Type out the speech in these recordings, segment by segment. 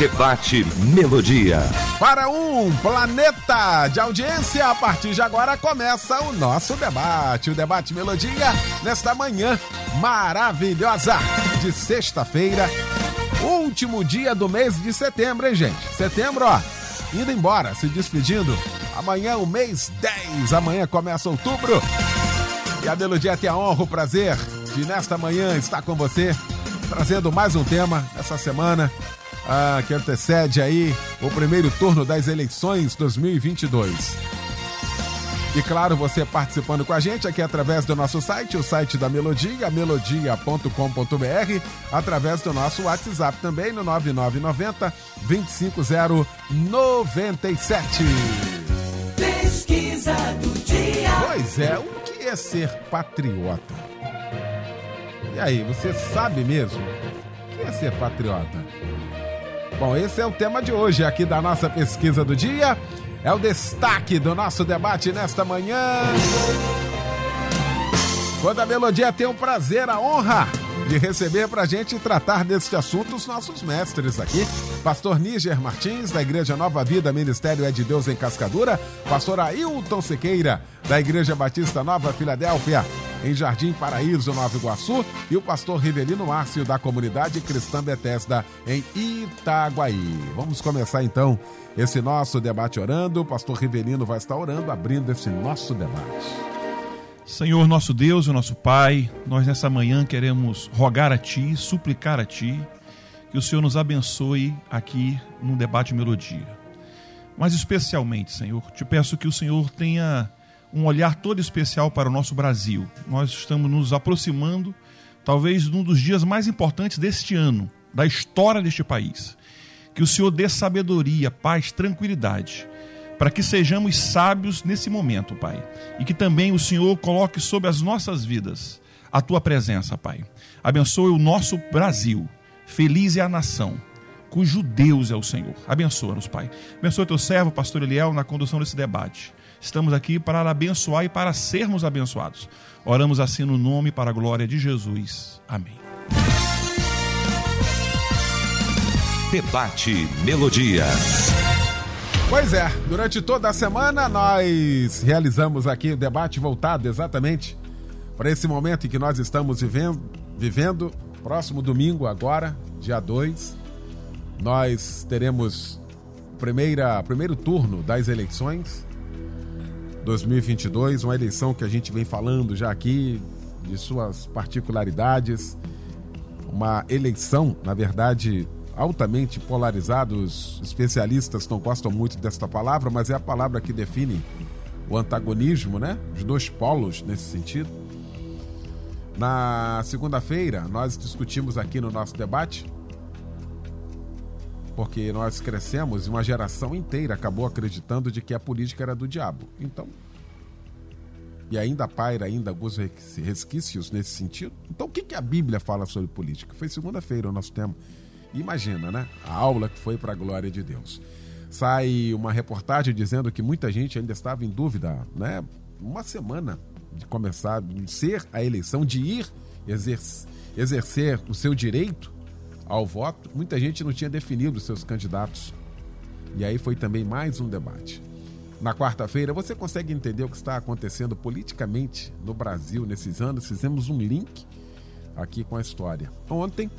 Debate Melodia. Para um planeta de audiência, a partir de agora começa o nosso debate. O Debate Melodia, nesta manhã maravilhosa de sexta-feira, último dia do mês de setembro, hein, gente? Setembro, ó, indo embora, se despedindo. Amanhã, o mês 10, amanhã começa outubro. E a Melodia tem a honra, o prazer de nesta manhã estar com você, trazendo mais um tema essa semana ah, que antecede aí o primeiro turno das eleições 2022. E claro, você participando com a gente aqui através do nosso site, o site da Melodia, melodia.com.br, através do nosso WhatsApp também no 9990 25097. Pesquisa do dia. Pois é, o que é ser patriota? E aí, você sabe mesmo? O que é ser patriota? Bom, esse é o tema de hoje aqui da nossa pesquisa do dia. É o destaque do nosso debate nesta manhã. Quando a Melodia tem o prazer, a honra de receber para a gente tratar deste assunto os nossos mestres aqui. Pastor Níger Martins, da Igreja Nova Vida, Ministério é de Deus em Cascadura. Pastor Ailton Sequeira, da Igreja Batista Nova Filadélfia, em Jardim Paraíso, Nova Iguaçu. E o pastor Rivelino Márcio, da Comunidade Cristã Bethesda, em Itaguaí. Vamos começar então esse nosso debate orando. O pastor Rivelino vai estar orando, abrindo esse nosso debate. Senhor nosso Deus e nosso Pai, nós nessa manhã queremos rogar a Ti, suplicar a Ti, que o Senhor nos abençoe aqui no debate Melodia. Mas especialmente, Senhor, te peço que o Senhor tenha um olhar todo especial para o nosso Brasil. Nós estamos nos aproximando, talvez, de um dos dias mais importantes deste ano, da história deste país. Que o Senhor dê sabedoria, paz, tranquilidade para que sejamos sábios nesse momento, Pai. E que também o Senhor coloque sobre as nossas vidas a tua presença, Pai. Abençoe o nosso Brasil. Feliz é a nação cujo Deus é o Senhor. Abençoa-nos, Pai. Abençoa teu servo, pastor Eliel, na condução desse debate. Estamos aqui para abençoar e para sermos abençoados. Oramos assim no nome para a glória de Jesus. Amém. Debate Melodia. Pois é, durante toda a semana nós realizamos aqui o debate voltado exatamente para esse momento em que nós estamos vivendo, vivendo. Próximo domingo, agora, dia 2, nós teremos primeira, primeiro turno das eleições 2022, uma eleição que a gente vem falando já aqui de suas particularidades, uma eleição, na verdade, altamente polarizados. Especialistas não gostam muito desta palavra, mas é a palavra que define o antagonismo, né? Os dois polos nesse sentido. Na segunda-feira, nós discutimos aqui no nosso debate, porque nós crescemos e uma geração inteira acabou acreditando de que a política era do diabo. Então, e ainda paira ainda alguns resquícios nesse sentido. Então, o que, que a Bíblia fala sobre política? Foi segunda-feira o nosso tema. Imagina, né? A aula que foi para a glória de Deus. Sai uma reportagem dizendo que muita gente ainda estava em dúvida, né? Uma semana de começar, ser a eleição, de ir exercer, exercer o seu direito ao voto, muita gente não tinha definido seus candidatos. E aí foi também mais um debate. Na quarta-feira, você consegue entender o que está acontecendo politicamente no Brasil nesses anos? Fizemos um link aqui com a história. Ontem,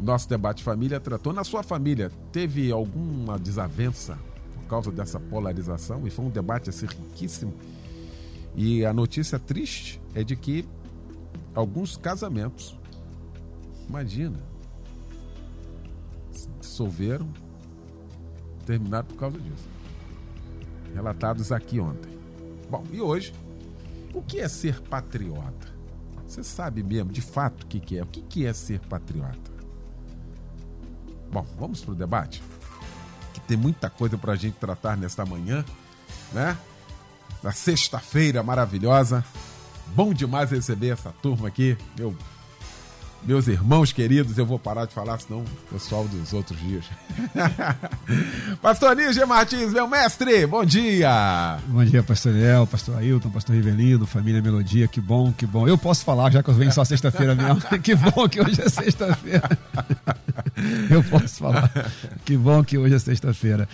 nosso debate família tratou. Na sua família, teve alguma desavença por causa dessa polarização? E foi um debate assim, riquíssimo. E a notícia triste é de que alguns casamentos, imagina, dissolveram, terminaram por causa disso. Relatados aqui ontem. Bom, e hoje, o que é ser patriota? Você sabe mesmo, de fato, o que, é? O que é ser patriota? Bom, vamos para o debate? Que tem muita coisa para a gente tratar nesta manhã, né? Na sexta-feira maravilhosa. Bom demais receber essa turma aqui. Meu meus irmãos queridos, eu vou parar de falar, senão o pessoal dos outros dias. pastor Níger Martins, meu mestre, bom dia! Bom dia, pastor Léo, pastor Ailton, pastor Rivelino, família Melodia, que bom, que bom. Eu posso falar, já que eu venho só sexta-feira mesmo. que bom que hoje é sexta-feira. eu posso falar. Que bom que hoje é sexta-feira.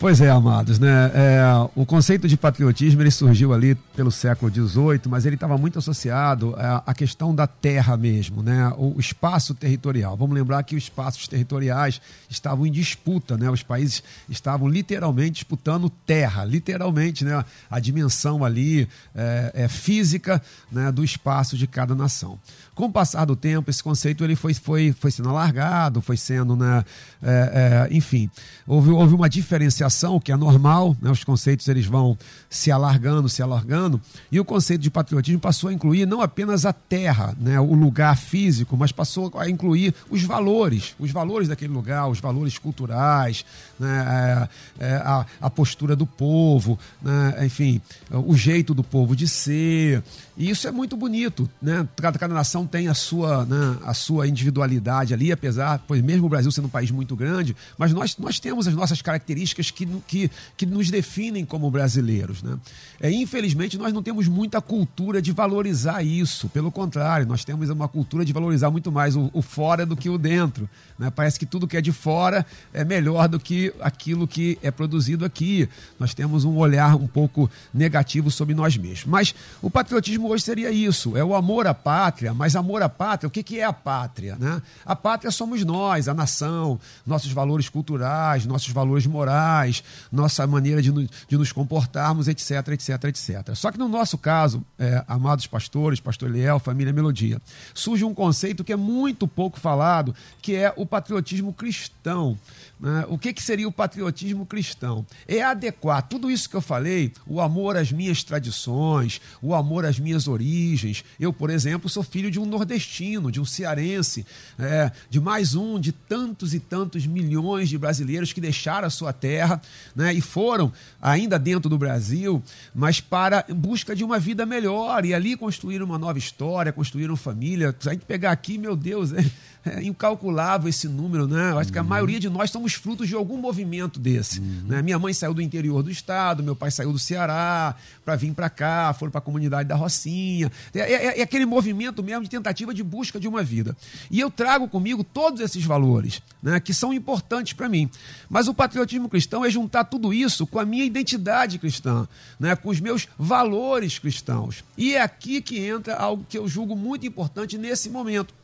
Pois é, amados, né? É, o conceito de patriotismo ele surgiu ali pelo século XVIII, mas ele estava muito associado à, questão da terra mesmo, né? O espaço territorial. Vamos lembrar que os espaços territoriais estavam em disputa, né? Os países estavam literalmente disputando terra, literalmente, né? A dimensão ali é, é física né? do espaço de cada nação. Com o passar do tempo, esse conceito ele foi, foi, foi sendo alargado, foi sendo, né? É, é, enfim, houve, houve uma diferenciação que é normal, né? os conceitos eles vão se alargando, se alargando, e o conceito de patriotismo passou a incluir não apenas a terra, né? o lugar físico, mas passou a incluir os valores, os valores daquele lugar, os valores culturais, né? é, é, a, a, postura do povo, né? enfim, o jeito do povo de ser, e isso é muito bonito, né? Cada, cada nação tem a sua, né, a sua individualidade ali, apesar, pois mesmo o Brasil sendo um país muito grande, mas nós, nós temos as nossas características que, que, que nos definem como brasileiros, né? É, infelizmente, nós não temos muita cultura de valorizar isso, pelo contrário, nós temos uma cultura de valorizar muito mais o, o fora do que o dentro, né? Parece que tudo que é de fora é melhor do que aquilo que é produzido aqui. Nós temos um olhar um pouco negativo sobre nós mesmos. Mas o patriotismo hoje seria isso, é o amor à pátria, mas amor à pátria, o que, que é a pátria? Né? A pátria somos nós, a nação, nossos valores culturais, nossos valores morais, nossa maneira de, de nos comportarmos, etc, etc, etc. Só que no nosso caso, é, amados pastores, pastor Eliel, família Melodia, surge um conceito que é muito pouco falado, que é o patriotismo cristão. Né? O que, que seria o patriotismo cristão? É adequar tudo isso que eu falei, o amor às minhas tradições, o amor às minhas origens. Eu, por exemplo, sou filho de um nordestino, de um cearense, é, de mais um de tantos e tantos milhões de brasileiros que deixaram a sua terra né, e foram ainda dentro do Brasil, mas para em busca de uma vida melhor e ali construir uma nova história, construir uma família. Se a gente pegar aqui, meu Deus, é, é incalculável esse número, né? Eu acho que a uhum. maioria de nós somos frutos de algum movimento desse. Uhum. Né? Minha mãe saiu do interior do estado, meu pai saiu do Ceará para vir para cá, foram para a comunidade da Rocinha. É, é, é, aquele movimento mesmo de tentativa de busca de uma vida. E eu trago comigo todos esses valores, né? Que são importantes para mim. Mas o patriotismo cristão é juntar tudo isso com a minha identidade cristã, né? Com os meus valores cristãos. E é aqui que entra algo que eu julgo muito importante nesse momento.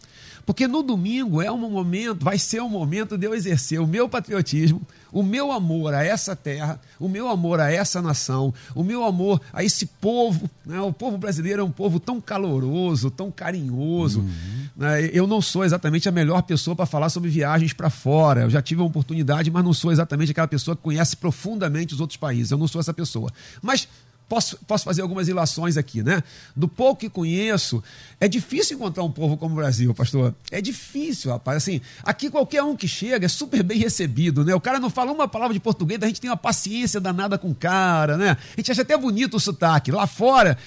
Porque no domingo é um momento, vai ser um momento de eu exercer o meu patriotismo, o meu amor a essa terra, o meu amor a essa nação, o meu amor a esse povo. Né? O povo brasileiro é um povo tão caloroso, tão carinhoso. Uhum. Né? Eu não sou exatamente a melhor pessoa para falar sobre viagens para fora. Eu já tive a oportunidade, mas não sou exatamente aquela pessoa que conhece profundamente os outros países. Eu não sou essa pessoa. Mas Posso, posso fazer algumas ilações aqui, né? Do pouco que conheço, é difícil encontrar um povo como o Brasil, pastor. É difícil, rapaz. Assim, aqui qualquer um que chega é super bem recebido, né? O cara não fala uma palavra de português, a gente tem uma paciência danada com o cara, né? A gente acha até bonito o sotaque. Lá fora,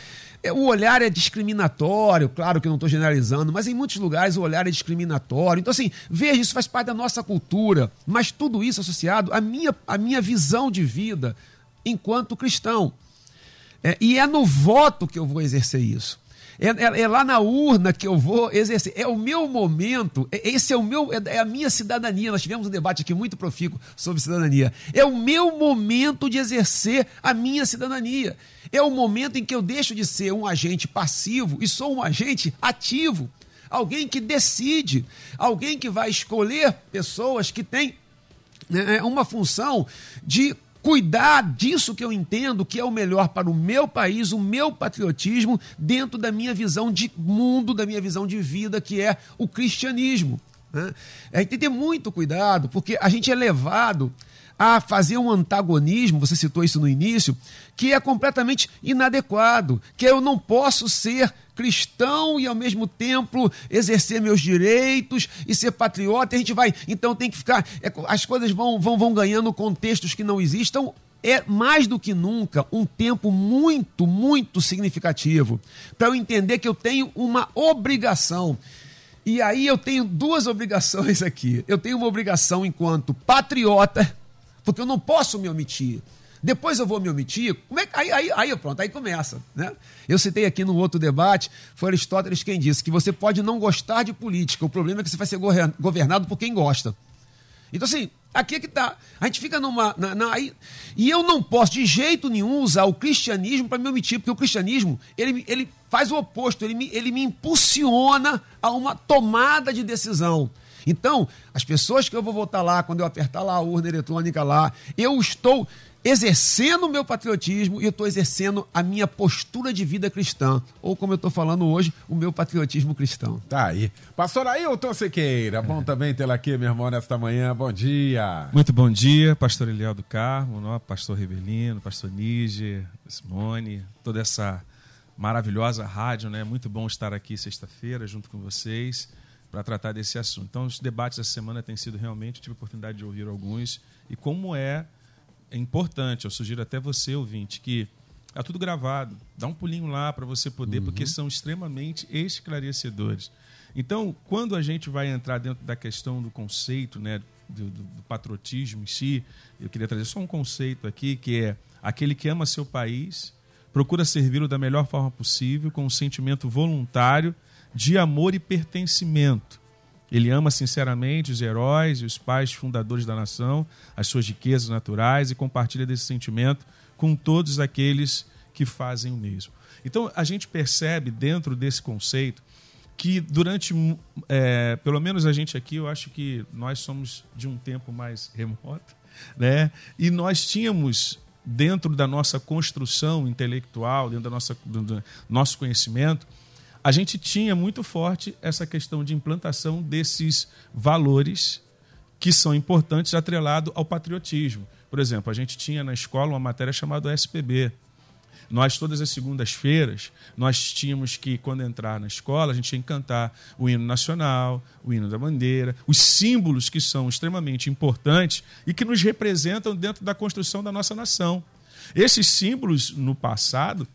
é, o olhar é discriminatório, claro que eu não estou generalizando, mas em muitos lugares o olhar é discriminatório. Então, assim, veja, isso faz parte da nossa cultura, mas tudo isso associado à minha, à minha visão de vida enquanto cristão. É, e é no voto que eu vou exercer isso. É, é, é, lá na urna que eu vou exercer. É o meu momento, é, esse é o meu, é, é a minha cidadania. Nós tivemos um debate aqui muito profícuo sobre cidadania. É o meu momento de exercer a minha cidadania. É o momento em que eu deixo de ser um agente passivo e sou um agente ativo. Alguém que decide, alguém que vai escolher pessoas que têm né, uma função de cuidar disso que eu entendo que é o melhor para o meu país, o meu patriotismo, dentro da minha visão de mundo, da minha visão de vida, que é o cristianismo. Né? É, tem que ter muito cuidado, porque a gente é levado a fazer um antagonismo, você citou isso no início, que é completamente inadequado, que eu não posso ser cristão e ao mesmo tempo exercer meus direitos e ser patriota. A gente vai, então tem que ficar, é, as coisas vão, vão, vão ganhando contextos que não existam. É mais do que nunca um tempo muito, muito significativo para eu entender que eu tenho uma obrigação E aí eu tenho duas obrigações aqui. Eu tenho uma obrigação enquanto patriota, porque eu não posso me omitir. Depois eu vou me omitir. Como é que, aí, aí, aí pronto, aí começa. Né? Eu citei aqui no outro debate, foi Aristóteles quem disse que você pode não gostar de política, o problema é que você vai ser governado por quem gosta. Então, assim, aqui é que tá. A gente fica numa. Na, na, aí, e eu não posso de jeito nenhum usar o cristianismo para me omitir, porque o cristianismo ele, ele faz o oposto, ele me, ele me impulsiona a uma tomada de decisão. Então, as pessoas que eu vou votar lá, quando eu apertar lá a urna eletrônica lá, eu estou exercendo o meu patriotismo e eu estou exercendo a minha postura de vida cristã. Ou, como eu estou falando hoje, o meu patriotismo cristão. Tá aí. Pastor Ailton Sequeira, bom também tê-la aqui, meu irmão, nesta manhã. Bom dia. Muito bom dia, pastor Eliel do Carmo, pastor Rivelino, pastor Níger, Simone, toda essa maravilhosa rádio, né? Muito bom estar aqui sexta-feira junto com vocês para tratar desse assunto. Então, os debates essa semana têm sido realmente, tive a oportunidade de ouvir alguns, e como é, é importante, eu sugiro até você, ouvinte, que está tudo gravado, dá um pulinho lá para você poder, uhum. porque são extremamente esclarecedores. Então, quando a gente vai entrar dentro da questão do conceito, né, do, do, do patriotismo em si, eu queria trazer só um conceito aqui, que é aquele que ama seu país procura servi-lo da melhor forma possível, com um sentimento voluntário de amor e pertencimento. Ele ama sinceramente os heróis e os pais fundadores da nação, as suas riquezas naturais e compartilha desse sentimento com todos aqueles que fazem o mesmo. Então, a gente percebe dentro desse conceito que durante, é, pelo menos a gente aqui, eu acho que nós somos de um tempo mais remoto, né? E nós tínhamos dentro da nossa construção intelectual, dentro da nossa, do nosso conhecimento, a gente tinha muito forte essa questão de implantação desses valores que são importantes atrelado ao patriotismo. Por exemplo, a gente tinha na escola uma matéria chamada SPB, nós, todas as segundas-feiras, nós tínhamos que, quando entrar na escola, a gente tinha que cantar o hino nacional, o hino da bandeira, os símbolos que são extremamente importantes e que nos representam dentro da construção da nossa nação. Esses símbolos, no passado,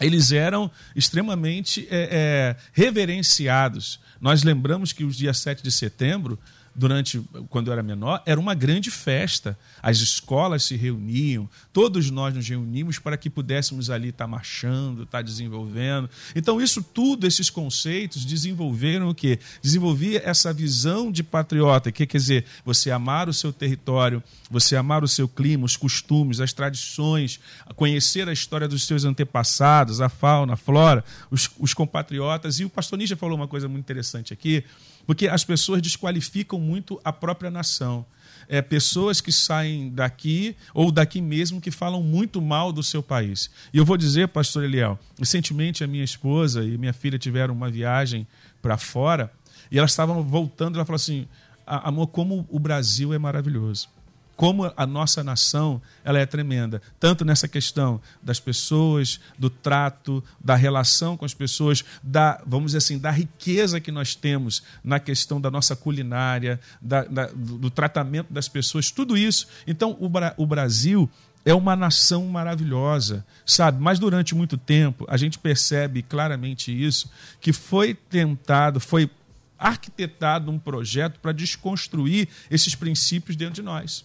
eles eram extremamente é, é, reverenciados. Nós lembramos que o dia 7 de setembro durante quando eu era menor, era uma grande festa. As escolas se reuniam, todos nós nos reunimos para que pudéssemos ali estar marchando, estar desenvolvendo. Então, isso tudo, esses conceitos, desenvolveram o quê? Desenvolvia essa visão de patriota, que quer dizer, você amar o seu território, você amar o seu clima, os costumes, as tradições, conhecer a história dos seus antepassados, a fauna, a flora, os, os compatriotas. E o pastor Nietzsche falou uma coisa muito interessante aqui, porque as pessoas desqualificam muito a própria nação. É, pessoas que saem daqui ou daqui mesmo que falam muito mal do seu país. E eu vou dizer, pastor Eliel, recentemente a minha esposa e minha filha tiveram uma viagem para fora e elas estavam voltando, ela falou assim: amor, como o Brasil é maravilhoso como a nossa nação ela é tremenda, tanto nessa questão das pessoas, do trato, da relação com as pessoas, da, vamos dizer assim, da riqueza que nós temos na questão da nossa culinária, da, da, do, tratamento das pessoas, tudo isso. Então, o, o Brasil é uma nação maravilhosa, sabe? Mas durante muito tempo a gente percebe claramente isso, que foi tentado, foi arquitetado um projeto para desconstruir esses princípios dentro de nós.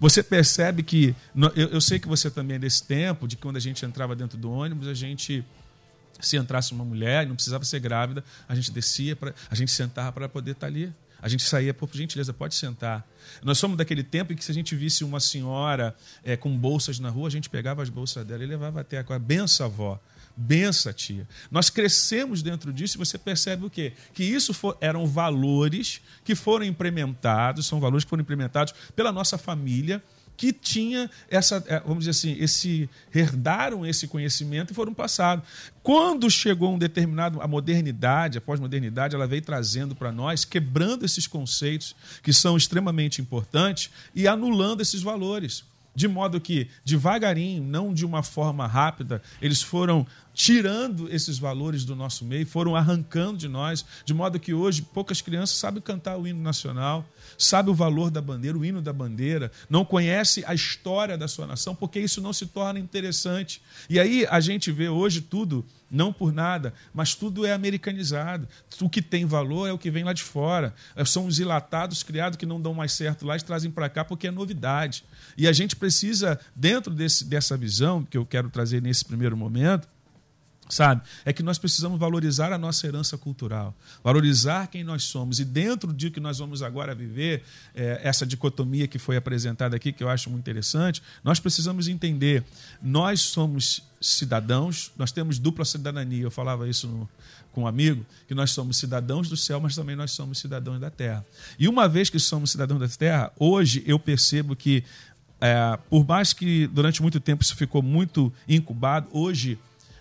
Você percebe que. Eu, eu sei que você também é desse tempo, de quando a gente entrava dentro do ônibus, a gente se entrasse uma mulher, não precisava ser grávida, a gente descia, pra, a gente sentava para poder estar tá ali. A gente saía, por gentileza, pode sentar. Nós somos daquele tempo em que se a gente visse uma senhora é, com bolsas na rua, a gente pegava as bolsas dela e levava até a benção avó. Bença, tia. Nós crescemos dentro disso e você percebe o quê? Que isso for, eram valores que foram implementados, são valores que foram implementados pela nossa família, que tinha essa, é, vamos dizer assim, esse herdaram esse conhecimento e foram passados. Quando chegou um determinado a modernidade, a pós-modernidade, ela veio trazendo para nós, quebrando esses conceitos que são extremamente importantes e anulando esses valores de modo que, devagarinho, não de uma forma rápida, eles foram tirando esses valores do nosso meio, foram arrancando de nós, de modo que hoje poucas crianças sabem cantar o hino nacional, sabem o valor da bandeira, o hino da bandeira, não conhece a história da sua nação, porque isso não se torna interessante. E aí a gente vê hoje tudo, não por nada, mas tudo é americanizado. O que tem valor é o que vem lá de fora. São os ilatados criados que não dão mais certo lá e trazem para cá porque é novidade. E a gente precisa, dentro desse, dessa visão que eu quero trazer nesse primeiro momento, sabe? É que nós precisamos valorizar a nossa herança cultural, valorizar quem nós somos. E dentro de que nós vamos agora viver, é, essa dicotomia que foi apresentada aqui, que eu acho muito interessante, nós precisamos entender: nós somos cidadãos, nós temos dupla cidadania. Eu falava isso no, com um amigo, que nós somos cidadãos do céu, mas também nós somos cidadãos da terra. E uma vez que somos cidadãos da terra, hoje eu percebo que, é, por mais que durante muito tempo isso ficou muito incubado, hoje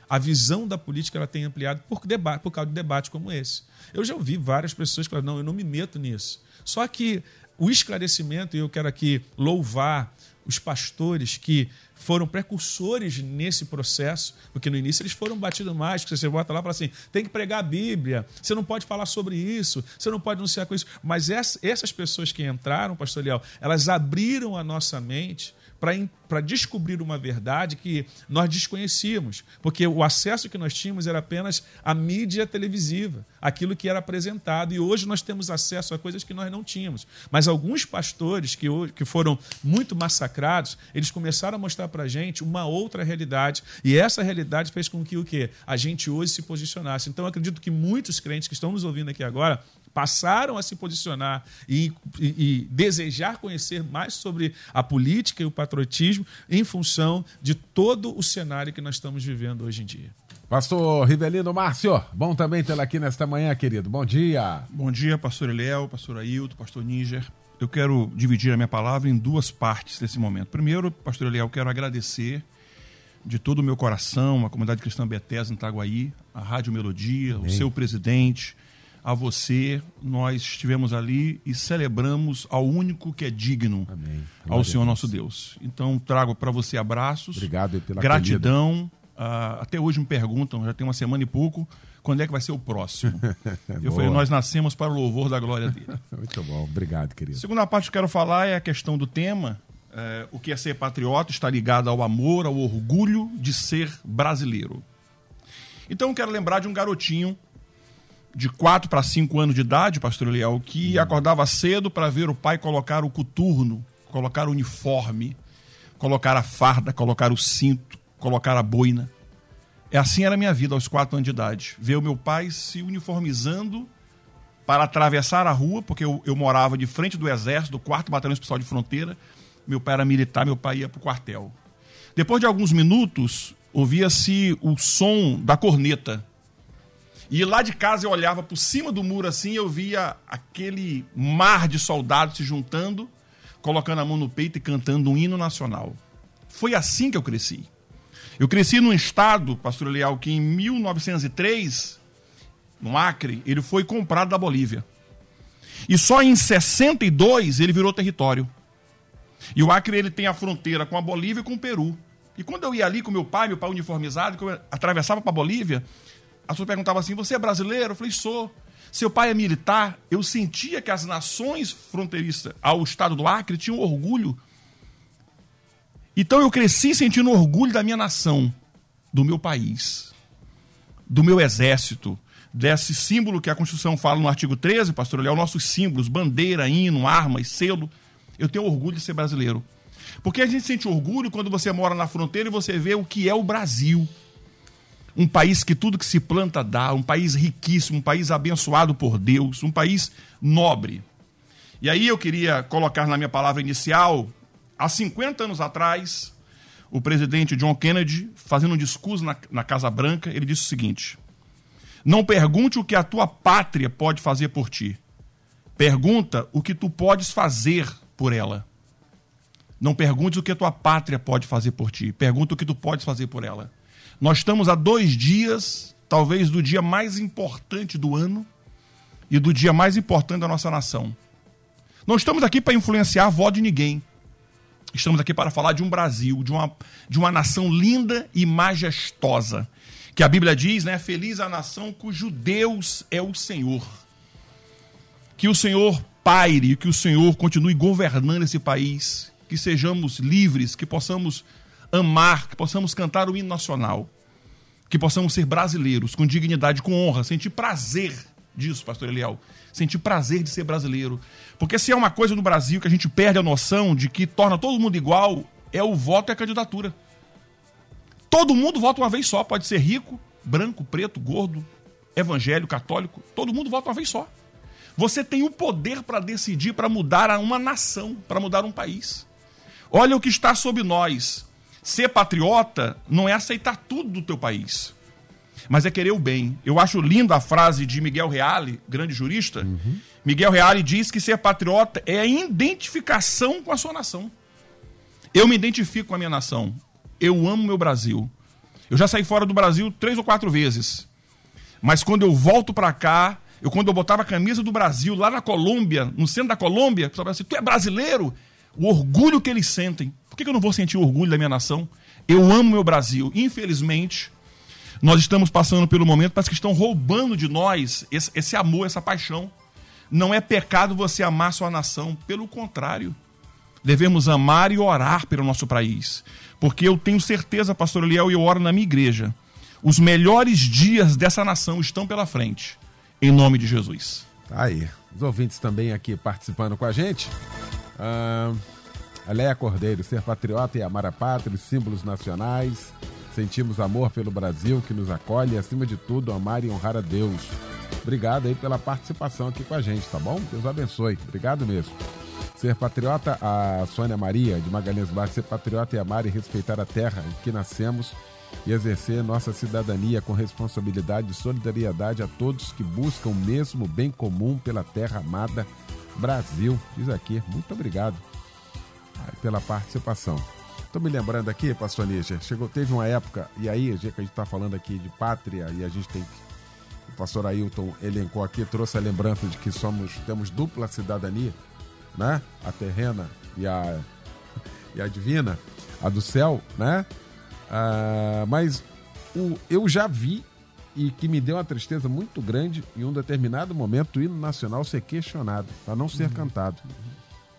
a visão da política ela tem ampliado por, debate, por causa de debate como esse. Eu já ouvi várias pessoas que falam, não, eu não me meto nisso. Só que o esclarecimento, e eu quero aqui louvar os pastores que foram precursores nesse processo, porque no início eles foram batidos mais, que você bota lá e fala assim, tem que pregar a Bíblia, você não pode falar sobre isso, você não pode anunciar com isso. Mas essas pessoas que entraram, pastor Leal, elas abriram a nossa mente para descobrir uma verdade que nós desconhecíamos, porque o acesso que nós tínhamos era apenas a mídia televisiva, aquilo que era apresentado, e hoje nós temos acesso a coisas que nós não tínhamos. Mas alguns pastores que, que foram muito massacrados, eles começaram a mostrar para a gente uma outra realidade, e essa realidade fez com que o quê? a gente hoje se posicionasse. Então, acredito que muitos crentes que estão nos ouvindo aqui agora passaram a se posicionar e, e, e, desejar conhecer mais sobre a política e o patriotismo em função de todo o cenário que nós estamos vivendo hoje em dia. Pastor Rivelino Márcio, bom também tê-lo aqui nesta manhã, querido. Bom dia. Bom dia, pastor Eliel, pastor Ailton, pastor Níger. Eu quero dividir a minha palavra em duas partes nesse momento. Primeiro, pastor Eliel, eu quero agradecer de todo o meu coração a comunidade cristã Bethesda em Itaguaí, a Rádio Melodia, Amém. o seu presidente, a você, nós estivemos ali e celebramos ao único que é digno, Amém. ao Senhor nosso Deus. Então, trago para você abraços, Obrigado pela gratidão. Uh, até hoje me perguntam, já tem uma semana e pouco, quando é que vai ser o próximo? eu falei, nós nascemos para o louvor da glória dele. Muito bom, obrigado, querido. Segunda parte que eu quero falar é a questão do tema. É, o que é ser patriota está ligado ao amor, ao orgulho de ser brasileiro. Então eu quero lembrar de um garotinho de 4 para 5 anos de idade, pastor Eliel, que hum. acordava cedo para ver o pai colocar o coturno, colocar o uniforme, colocar a farda, colocar o cinto, colocar a boina. É assim era a minha vida aos 4 anos de idade. Ver o meu pai se uniformizando para atravessar a rua, porque eu, eu morava de frente do exército, do 4 Batalhão Especial de Fronteira. Meu pai era militar, meu pai ia para o quartel. Depois de alguns minutos, ouvia-se o som da corneta e lá de casa eu olhava por cima do muro assim eu via aquele mar de soldados se juntando, colocando a mão no peito e cantando um hino nacional. Foi assim que eu cresci. Eu cresci num estado, pastor Leal, que em 1903, no Acre, ele foi comprado da Bolívia. E só em 62 ele virou território. E o Acre ele tem a fronteira com a Bolívia e com o Peru. E quando eu ia ali com meu pai, meu pai uniformizado, que eu atravessava para a Bolívia, a pessoa perguntava assim: Você é brasileiro? Eu falei: Sou. Seu pai é militar? Eu sentia que as nações fronteiriças ao estado do Acre tinham orgulho. Então eu cresci sentindo orgulho da minha nação, do meu país, do meu exército, desse símbolo que a Constituição fala no artigo 13, pastor Léo, nossos símbolos, bandeira, hino, armas, selo. Eu tenho orgulho de ser brasileiro. Porque a gente sente orgulho quando você mora na fronteira e você vê o que é o Brasil um país que tudo que se planta dá, um país riquíssimo, um país abençoado por Deus, um país nobre. E aí eu queria colocar na minha palavra inicial, há 50 anos atrás, o presidente John Kennedy, fazendo um discurso na, na Casa Branca, ele disse o seguinte: Não pergunte o que a tua pátria pode fazer por ti. Pergunta o que tu podes fazer por ela. Não pergunte o que a tua pátria pode fazer por ti. Pergunta o que tu podes fazer por ela. Nós estamos a dois dias, talvez, do dia mais importante do ano e do dia mais importante da nossa nação. Não estamos aqui para influenciar a voz de ninguém. Estamos aqui para falar de um Brasil, de uma, de uma nação linda e majestosa, que a Bíblia diz, né? Feliz a nação cujo Deus é o Senhor. Que o Senhor paire, que o Senhor continue governando esse país, que sejamos livres, que possamos amar, que possamos cantar o hino nacional, que possamos ser brasileiros com dignidade, com honra, sentir prazer disso, pastor Eliel. Sentir prazer de ser brasileiro. Porque se é uma coisa no Brasil que a gente perde a noção de que torna todo mundo igual, é o voto e a candidatura. Todo mundo vota uma vez só, pode ser rico, branco, preto, gordo, evangélico, católico, todo mundo vota uma vez só. Você tem o poder para decidir, para mudar uma nação, para mudar um país. Olha o que está sob nós. Ser patriota não é aceitar tudo do teu país, mas é querer o bem. Eu acho linda a frase de Miguel Reale, grande jurista. Uhum. Miguel Reale diz que ser patriota é a identificação com a sua nação. Eu me identifico com a minha nação. Eu amo meu Brasil. Eu já saí fora do Brasil três ou quatro vezes. Mas quando eu volto para cá, eu quando eu botava a camisa do Brasil lá na Colômbia, no centro da Colômbia, o pessoal assim, tu é brasileiro? O orgulho que eles sentem. Por que eu não vou sentir orgulho da minha nação? Eu amo meu Brasil. Infelizmente, nós estamos passando pelo momento, parece que estão roubando de nós esse, esse amor, essa paixão. Não é pecado você amar sua nação, pelo contrário. Devemos amar e orar pelo nosso país. Porque eu tenho certeza, pastor Eliel, e eu oro na minha igreja, os melhores dias dessa nação estão pela frente. Em nome de Jesus. Tá aí. Os ouvintes também aqui participando com a gente. Ah, Leia Cordeiro, ser patriota e amar a pátria, os símbolos nacionais. Sentimos amor pelo Brasil que nos acolhe e, acima de tudo, amar e honrar a Deus. Obrigado aí pela participação aqui com a gente, tá bom? Deus abençoe. Obrigado mesmo. Ser patriota, a Sônia Maria, de Magalhães Barros, ser patriota e amar e respeitar a terra em que nascemos e exercer nossa cidadania com responsabilidade e solidariedade a todos que buscam o mesmo bem comum pela terra amada Brasil. Diz aqui, muito obrigado pela participação. Estou me lembrando aqui, pastor Níger, chegou, teve uma época, e aí, já que a gente está falando aqui de pátria, e a gente tem o pastor Ailton elencou aqui, trouxe a lembrança de que somos, temos dupla cidadania, né? A terrena e a, e a divina, a do céu, né? Ah, mas o, eu já vi e que me deu uma tristeza muito grande em um determinado momento o hino nacional ser questionado, para não ser uhum. cantado.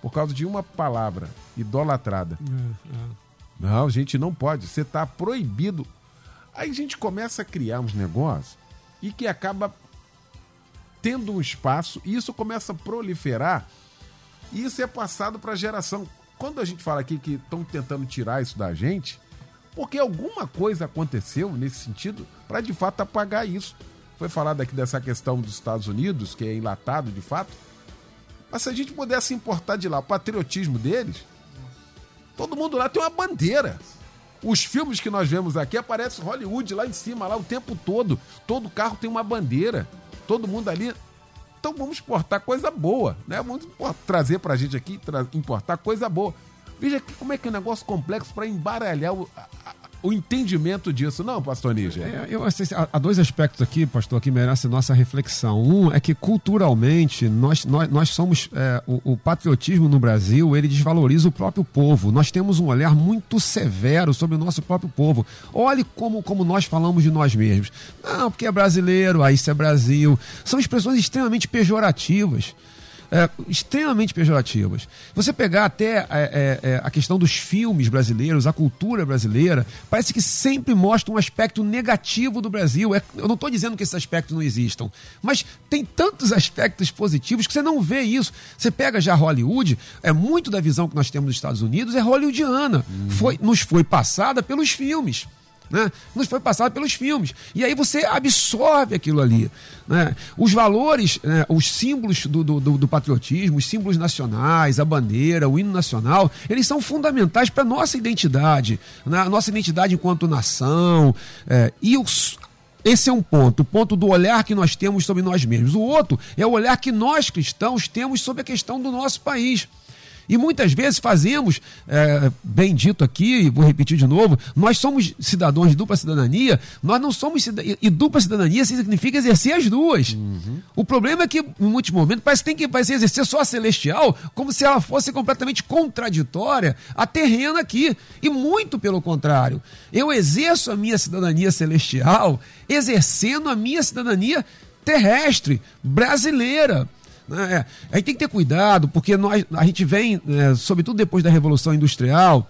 Por causa de uma palavra, idolatrada. É. Não, a gente não pode. Você está proibido. Aí a gente começa a criar uns negócios e que acaba tendo um espaço e isso começa a proliferar e isso é passado para a geração. Quando a gente fala aqui que estão tentando tirar isso da gente, porque alguma coisa aconteceu nesse sentido para de fato apagar isso. Foi falado aqui dessa questão dos Estados Unidos, que é enlatado de fato. Mas se a gente pudesse importar de lá o patriotismo deles, todo mundo lá tem uma bandeira. Os filmes que nós vemos aqui aparece Hollywood lá em cima, lá o tempo todo. Todo carro tem uma bandeira. Todo mundo ali. Então vamos importar coisa boa, né? Vamos trazer pra gente aqui, importar coisa boa. Veja como é que é um negócio complexo para embaralhar o, o entendimento disso, não, pastor Níger? É, eu, assim, há dois aspectos aqui, pastor, que merecem nossa reflexão. Um é que culturalmente nós, nós, nós somos. É, o, o, patriotismo no Brasil ele desvaloriza o próprio povo. Nós temos um olhar muito severo sobre o nosso próprio povo. Olhe como, como nós falamos de nós mesmos. Não, porque é brasileiro, aí isso é Brasil. São expressões extremamente pejorativas é, extremamente pejorativas. Você pegar até é, é, é, a questão dos filmes brasileiros, a cultura brasileira, parece que sempre mostra um aspecto negativo do Brasil. É, eu não estou dizendo que esses aspectos não existam, mas tem tantos aspectos positivos que você não vê isso. Você pega já Hollywood, é muito da visão que nós temos dos Estados Unidos é hollywoodiana. Uhum. Foi, nos foi passada pelos filmes né? nos foi passado pelos filmes. E aí você absorve aquilo ali. Né? Os valores, né? os símbolos do, do, do, patriotismo, os símbolos nacionais, a bandeira, o hino nacional, eles são fundamentais para nossa identidade, né? a nossa identidade enquanto nação. É, e os, esse é um ponto, o ponto do olhar que nós temos sobre nós mesmos. O outro é o olhar que nós cristãos temos sobre a questão do nosso país. E muitas vezes fazemos, é, bem dito aqui, e vou repetir de novo, nós somos cidadãos de dupla cidadania, nós não somos e dupla cidadania significa exercer as duas. Uhum. O problema é que, em muitos momentos, parece que tem que se exercer só a celestial, como se ela fosse completamente contraditória a terrena aqui. E muito pelo contrário. Eu exerço a minha cidadania celestial exercendo a minha cidadania terrestre, brasileira. É, aí tem que ter cuidado, porque nós, a gente vem, é, sobretudo depois da Revolução Industrial,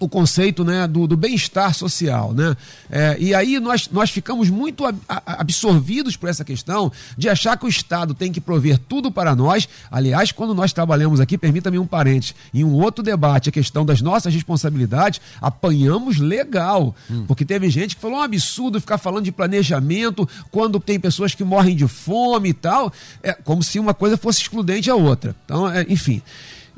o conceito né, do, do bem-estar social. Né? É, e aí nós, nós ficamos muito ab absorvidos por essa questão de achar que o Estado tem que prover tudo para nós. Aliás, quando nós trabalhamos aqui, permita-me um parente, em um outro debate, a questão das nossas responsabilidades, apanhamos legal. Hum. Porque teve gente que falou um absurdo ficar falando de planejamento quando tem pessoas que morrem de fome e tal, é como se uma coisa fosse excludente à outra. Então, é, enfim.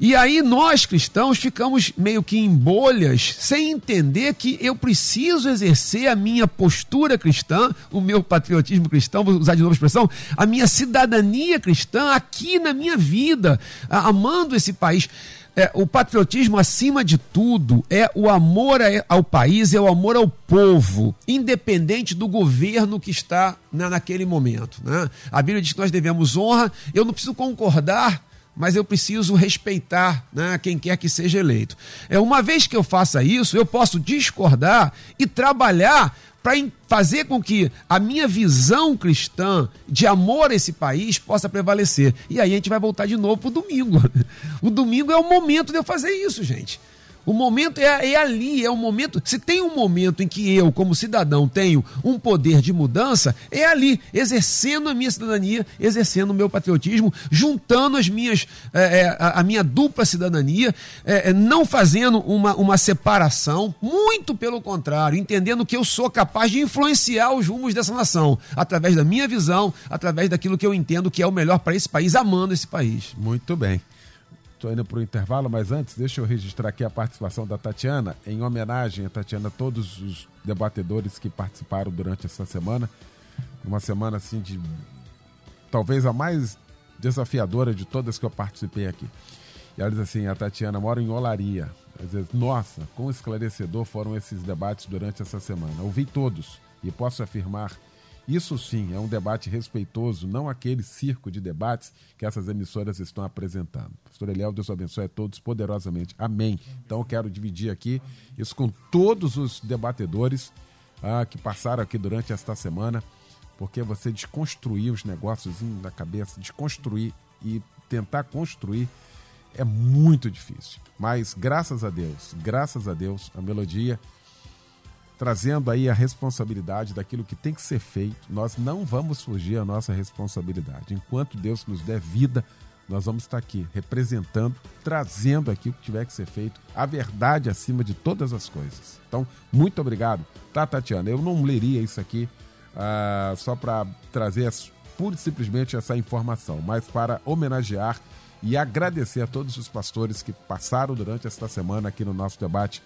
E aí nós cristãos ficamos meio que em bolhas, sem entender que eu preciso exercer a minha postura cristã, o meu patriotismo cristão, vou usar de novo a expressão, a minha cidadania cristã aqui na minha vida, amando esse país. É, o patriotismo, acima de tudo, é o amor ao país, é o amor ao povo, independente do governo que está na, naquele momento. Né? A Bíblia diz que nós devemos honra, eu não preciso concordar mas eu preciso respeitar né, quem quer que seja eleito. É uma vez que eu faça isso, eu posso discordar e trabalhar para fazer com que a minha visão cristã de amor a esse país possa prevalecer. E aí a gente vai voltar de novo para o domingo. O domingo é o momento de eu fazer isso, gente. O momento é, é, ali, é o momento. Se tem um momento em que eu, como cidadão, tenho um poder de mudança, é ali, exercendo a minha cidadania, exercendo o meu patriotismo, juntando as minhas, é, é a, minha dupla cidadania, é, é, não fazendo uma, uma separação, muito pelo contrário, entendendo que eu sou capaz de influenciar os rumos dessa nação, através da minha visão, através daquilo que eu entendo que é o melhor para esse país, amando esse país. Muito bem. Estou indo para o intervalo, mas antes, deixa eu registrar aqui a participação da Tatiana, em homenagem a Tatiana, a todos os debatedores que participaram durante essa semana. Uma semana, assim, de. talvez a mais desafiadora de todas que eu participei aqui. E ela diz assim: a Tatiana mora em Olaria. Às vezes, nossa, quão esclarecedor foram esses debates durante essa semana. Ouvi todos e posso afirmar isso sim é um debate respeitoso, não aquele circo de debates que essas emissoras estão apresentando. Pastor Eliel, Deus abençoe a todos poderosamente. Amém. Então eu quero dividir aqui isso com todos os debatedores ah, que passaram aqui durante esta semana, porque você desconstruir os negócios da cabeça, desconstruir e tentar construir é muito difícil. Mas graças a Deus, graças a Deus, a melodia trazendo aí a responsabilidade daquilo que tem que ser feito. Nós não vamos fugir à nossa responsabilidade. Enquanto Deus nos der vida, nós vamos estar aqui representando, trazendo aqui o que tiver que ser feito, a verdade acima de todas as coisas. Então, muito obrigado. Tá, Tatiana? Eu não leria isso aqui uh, só para trazer pura e simplesmente essa informação, mas para homenagear e agradecer a todos os pastores que passaram durante esta semana aqui no nosso debate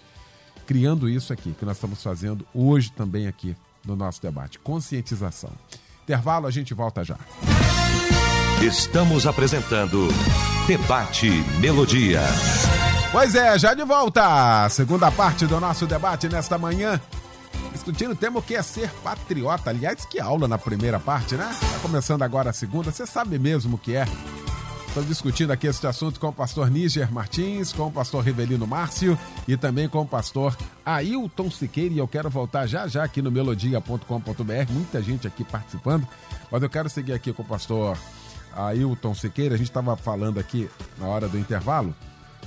criando isso aqui, que nós estamos fazendo hoje também aqui no nosso debate. Conscientização. Intervalo, a gente volta já. Estamos apresentando Debate Melodia. Pois é, já de volta. Segunda parte do nosso debate nesta manhã. Discutindo o tema o que é ser patriota. Aliás, que aula na primeira parte, né? Tá começando agora a segunda. Você sabe mesmo o que é Estamos discutindo aqui este assunto com o pastor Níger Martins, com o pastor Rivelino Márcio e também com o pastor Ailton Siqueira. E eu quero voltar já já aqui no melodia.com.br. Muita gente aqui participando, mas eu quero seguir aqui com o pastor Ailton Siqueira. A gente estava falando aqui na hora do intervalo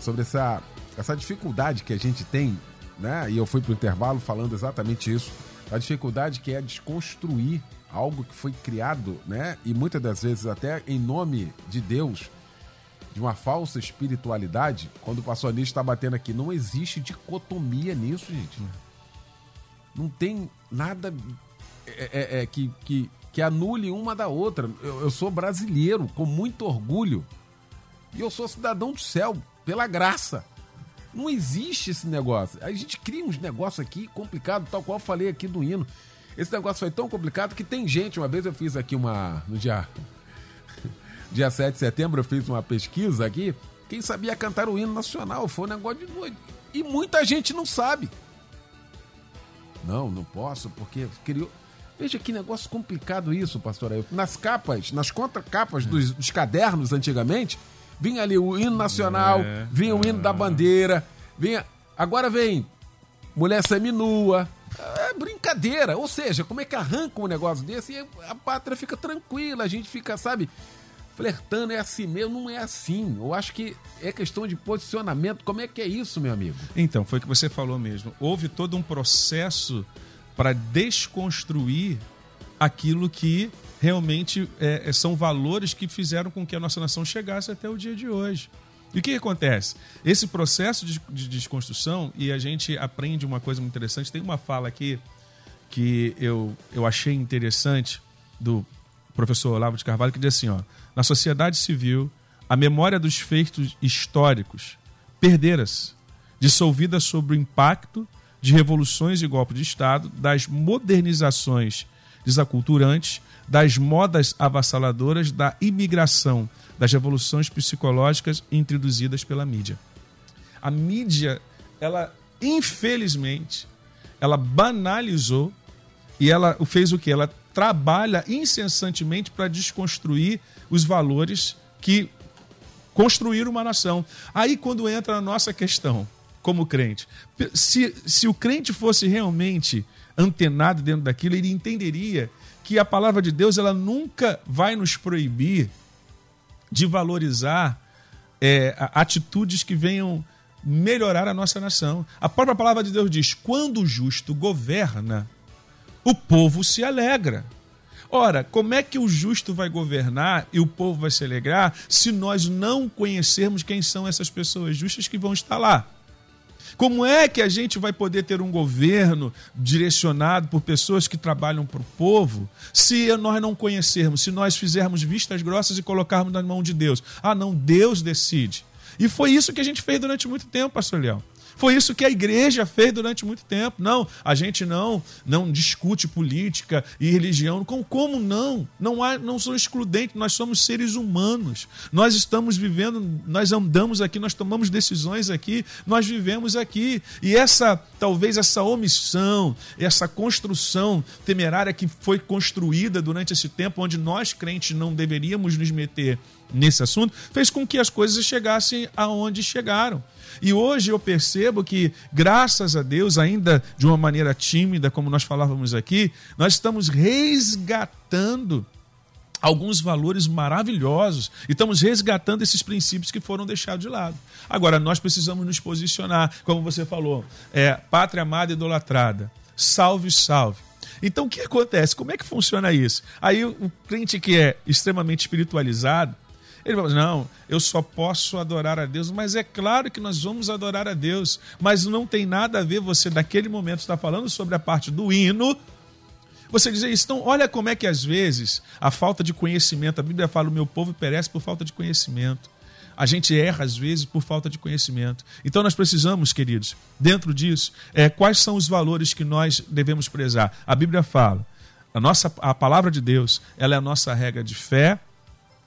sobre essa, essa dificuldade que a gente tem, né? E eu fui para o intervalo falando exatamente isso. A dificuldade que é desconstruir algo que foi criado, né? E muitas das vezes até em nome de Deus de uma falsa espiritualidade, quando o pastor Nietzsche está batendo aqui, não existe dicotomia nisso, gente. Não tem nada é, é, é, que, que, que anule uma da outra. Eu, eu sou brasileiro, com muito orgulho. E eu sou cidadão do céu, pela graça. Não existe esse negócio. A gente cria uns negócios aqui complicados, tal qual eu falei aqui do hino. Esse negócio foi tão complicado que tem gente. Uma vez eu fiz aqui uma. No dia dia 7 de setembro eu fiz uma pesquisa aqui quem sabia cantar o hino nacional. Foi um negócio de doido. E muita gente não sabe. Não, não posso, porque criou. Veja que negócio complicado isso, pastor Ailton. Nas capas, nas contracapas dos, dos cadernos antigamente, vinha ali o hino nacional, É, vinha o hino da bandeira, vinha. Agora vem mulher seminua. É brincadeira. Ou seja, como é que arranca um negócio desse e a pátria fica tranquila, a gente fica, sabe, flertando, é assim mesmo, não é assim. Eu acho que é questão de posicionamento. Como é que é isso, meu amigo? Então, foi o que você falou mesmo. Houve todo um processo para desconstruir aquilo que realmente é, são valores que fizeram com que a nossa nação chegasse até o dia de hoje. E o que, acontece? Esse processo de, de desconstrução, e a gente aprende uma coisa muito interessante, tem uma fala aqui que eu, eu achei interessante do professor Olavo de Carvalho, que diz assim: ó, na sociedade civil, a memória dos feitos históricos perdera-se, dissolvida sob o impacto de revoluções e golpes de Estado, das modernizações desaculturantes, das modas avassaladoras, da imigração, das revoluções psicológicas introduzidas pela mídia. A mídia, ela, infelizmente, ela banalizou e ela fez o que? Ela trabalha incessantemente para desconstruir os valores que construíram uma nação. Aí, quando entra a nossa questão, como crente, se, se o crente fosse realmente antenado dentro daquilo, ele entenderia que a palavra de Deus ela nunca vai nos proibir de valorizar é, atitudes que venham melhorar a nossa nação. A própria palavra de Deus diz: quando o justo governa, o povo se alegra. Ora, como é que o justo vai governar e o povo vai se alegrar se nós não conhecermos quem são essas pessoas justas que vão estar lá? Como é que a gente vai poder ter um governo direcionado por pessoas que trabalham para o povo se nós não conhecermos, se nós fizermos vistas grossas e colocarmos na mão de Deus? Ah, não, Deus decide. E foi isso que a gente fez durante muito tempo, pastor Leão. Foi isso que a igreja fez durante muito tempo. Não, a gente não não discute política e religião. Como, como não? Não há, não sou excludente. Nós somos seres humanos. Nós estamos vivendo, nós andamos aqui, nós tomamos decisões aqui, nós vivemos aqui. E essa, talvez essa omissão, essa construção temerária que foi construída durante esse tempo, onde nós crentes não deveríamos nos meter nesse assunto, fez com que as coisas chegassem aonde chegaram. E hoje eu percebo que, graças a Deus, ainda de uma maneira tímida, como nós falávamos aqui, nós estamos resgatando alguns valores maravilhosos e estamos resgatando esses princípios que foram deixados de lado. Agora, nós precisamos nos posicionar, como você falou, é, pátria amada e idolatrada, salve, salve. Então, o que acontece? Como é que funciona isso? Aí, o crente que é extremamente espiritualizado, ele fala, não, eu só posso adorar a Deus, mas é claro que nós vamos adorar a Deus, mas não tem nada a ver você, naquele momento, está falando sobre a parte do hino, você dizer isso. Então, olha como é que às vezes a falta de conhecimento, a Bíblia fala, o meu povo perece por falta de conhecimento. A gente erra às vezes por falta de conhecimento. Então nós precisamos, queridos, dentro disso, é, quais são os valores que nós devemos prezar? A Bíblia fala, a nossa a palavra de Deus, ela é a nossa regra de fé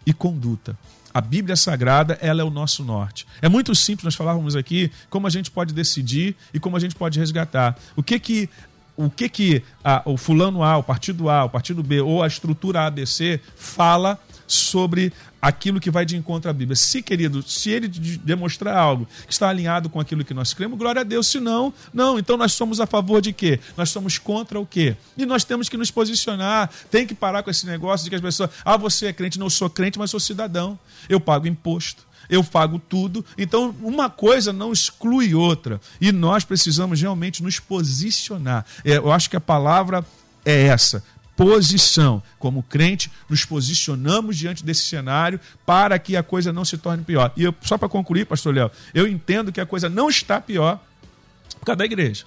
e conduta. A Bíblia Sagrada, ela é o nosso norte. É muito simples, nós falávamos aqui, como a gente pode decidir e como a gente pode resgatar. O que que o que que a, o fulano A, o partido A, o partido B ou a estrutura ABC fala sobre aquilo que vai de encontro à Bíblia. Se, querido, se ele demonstrar algo que está alinhado com aquilo que nós cremos, glória a Deus. Se não, não. Então nós somos a favor de quê? Nós somos contra o quê? E nós temos que nos posicionar. Tem que parar com esse negócio de que as pessoas, ah, você é crente, não sou crente, mas sou cidadão. Eu pago imposto eu pago tudo. Então, uma coisa não exclui outra. E nós precisamos realmente nos posicionar. É, eu acho que a palavra é essa. Posição. Como crente, nos posicionamos diante desse cenário para que a coisa não se torne pior. E eu, só para concluir, pastor Léo, eu entendo que a coisa não está pior por causa da igreja.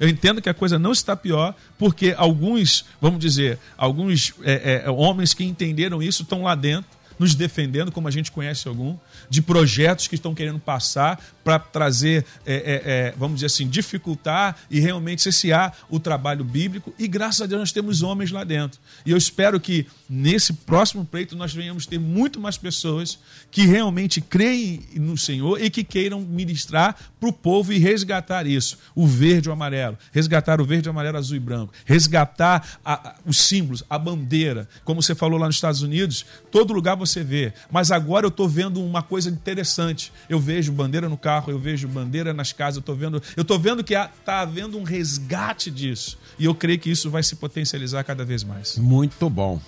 Eu entendo que a coisa não está pior porque alguns, vamos dizer, alguns é, é, homens que entenderam isso estão lá dentro nos defendendo, como a gente conhece algum, de projetos que estão querendo passar para trazer, é, é, é, vamos dizer assim, dificultar e realmente cessear o trabalho bíblico. E graças a Deus nós temos homens lá dentro. E eu espero que nesse próximo pleito nós venhamos ter muito mais pessoas que realmente creem no Senhor e que queiram ministrar para o povo e resgatar isso. O verde e o amarelo. Resgatar o verde, o amarelo, azul e branco. Resgatar a, a, os símbolos, a bandeira. Como você falou lá nos Estados Unidos, todo lugar você vê. Mas agora eu estou vendo uma coisa interessante. Eu vejo bandeira no carro, eu vejo bandeira nas casas, eu estou vendo, eu tô vendo que está havendo um resgate disso. E eu creio que isso vai se potencializar cada vez mais. Muito bom.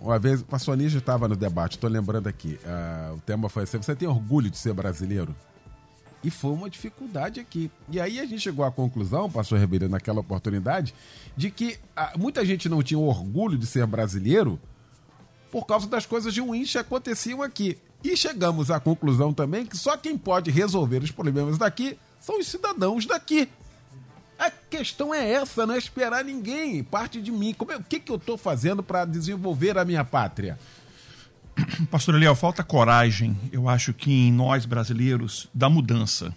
Uma vez, o pastor Níger estava no debate, estou lembrando aqui. Uh, o tema foi assim: você tem orgulho de ser brasileiro? E foi uma dificuldade aqui. E aí a gente chegou à conclusão, pastor Ribeiro, naquela oportunidade, de que uh, muita gente não tinha orgulho de ser brasileiro por causa das coisas ruins que aconteciam aqui. E chegamos à conclusão também que só quem pode resolver os problemas daqui são os cidadãos daqui. A questão é essa, não é esperar ninguém. Parte de mim. Como é, o que, que eu estou fazendo para desenvolver a minha pátria? Pastor Eliel, falta coragem, eu acho que em nós brasileiros, da mudança.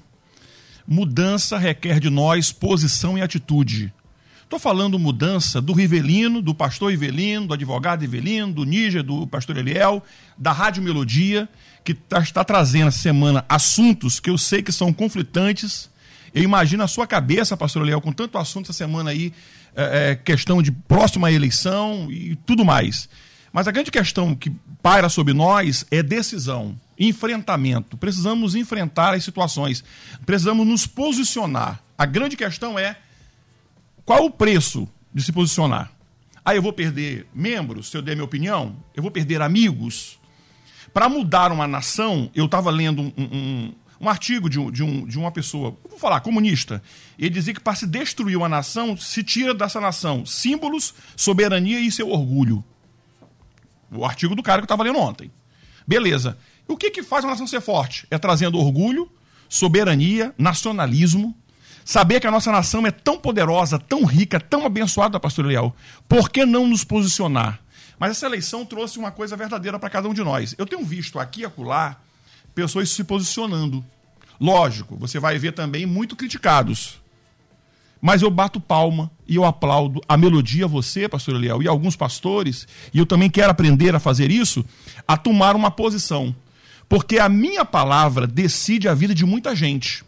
Mudança requer de nós posição e atitude. Estou falando mudança do Rivelino, do pastor Rivelino, do advogado Rivelino, do Níger, do pastor Eliel, da Rádio Melodia, que tá, está trazendo essa semana assuntos que eu sei que são conflitantes, eu imagino a sua cabeça, pastor Leal, com tanto assunto essa semana aí, é, é, questão de próxima eleição e tudo mais. Mas a grande questão que paira sobre nós é decisão, enfrentamento. Precisamos enfrentar as situações, precisamos nos posicionar. A grande questão é qual o preço de se posicionar. Ah, eu vou perder membros, se eu der minha opinião? Eu vou perder amigos? Para mudar uma nação, eu estava lendo um, um, um artigo de, de, um, de uma pessoa, vou falar, comunista. Ele dizia que para se destruir uma nação, se tira dessa nação símbolos, soberania e seu orgulho. O artigo do cara que eu estava lendo ontem. Beleza. O que, que faz uma nação ser forte? É trazendo orgulho, soberania, nacionalismo. Saber que a nossa nação é tão poderosa, tão rica, tão abençoada, pastor Leal. Por que não nos posicionar? Mas essa eleição trouxe uma coisa verdadeira para cada um de nós. Eu tenho visto aqui e acolá pessoas se posicionando. Lógico, você vai ver também muito criticados. Mas eu bato palma e eu aplaudo a melodia, você, pastor Eliel, e alguns pastores, e eu também quero aprender a fazer isso, a tomar uma posição. Porque a minha palavra decide a vida de muita gente.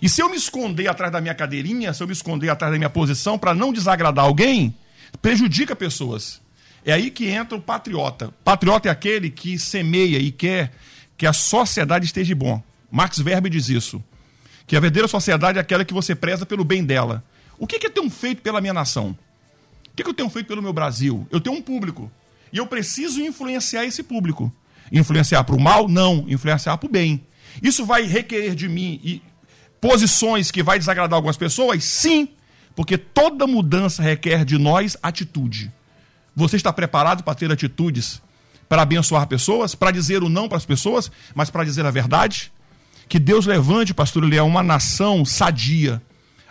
E se eu me esconder atrás da minha cadeirinha, se eu me esconder atrás da minha posição para não desagradar alguém, prejudica pessoas. É aí que entra o patriota. Patriota é aquele que semeia e quer que a sociedade esteja bom. Max Weber diz isso. Que a verdadeira sociedade é aquela que você preza pelo bem dela. O que, que eu tenho feito pela minha nação? O que, que eu tenho feito pelo meu Brasil? Eu tenho um público. E eu preciso influenciar esse público. Influenciar para o mal? Não. Influenciar para o bem. Isso vai requerer de mim posições que vai desagradar algumas pessoas? Sim. Porque toda mudança requer de nós atitude. Você está preparado para ter atitudes para abençoar pessoas, para dizer o não para as pessoas, mas para dizer a verdade? Que Deus levante, pastor Eliel, uma nação sadia,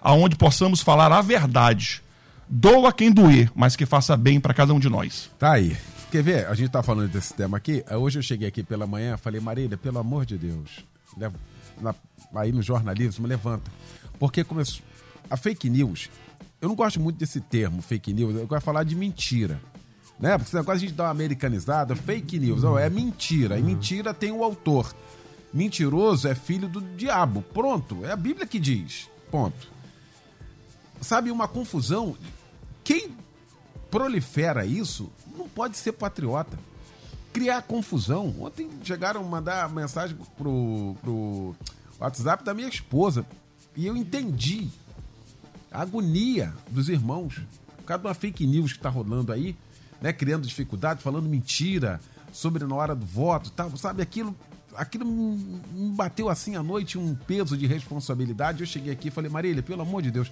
aonde possamos falar a verdade. Doa quem doer, mas que faça bem para cada um de nós. Tá aí. Quer ver? A gente tá falando desse tema aqui. Hoje eu cheguei aqui pela manhã, falei, Marília, pelo amor de Deus, na, aí no jornalismo, levanta. Porque começou. A fake news, eu não gosto muito desse termo, fake news, eu de falar de mentira. Né? Porque quando a gente dá uma americanizada, fake news, oh, é mentira. E mentira tem o autor. Mentiroso é filho do diabo. Pronto, é a Bíblia que diz. Ponto. Sabe, uma confusão. Quem prolifera isso não pode ser patriota. Criar confusão. Ontem chegaram a mandar mensagem pro, pro WhatsApp da minha esposa. E eu entendi a agonia dos irmãos. Por causa de uma fake news que está rolando aí né, criando dificuldade, falando mentira sobre na hora do voto, tá, sabe? Aquilo, aquilo me bateu assim à noite um peso de responsabilidade. Eu cheguei aqui e falei, Marília, pelo amor de Deus,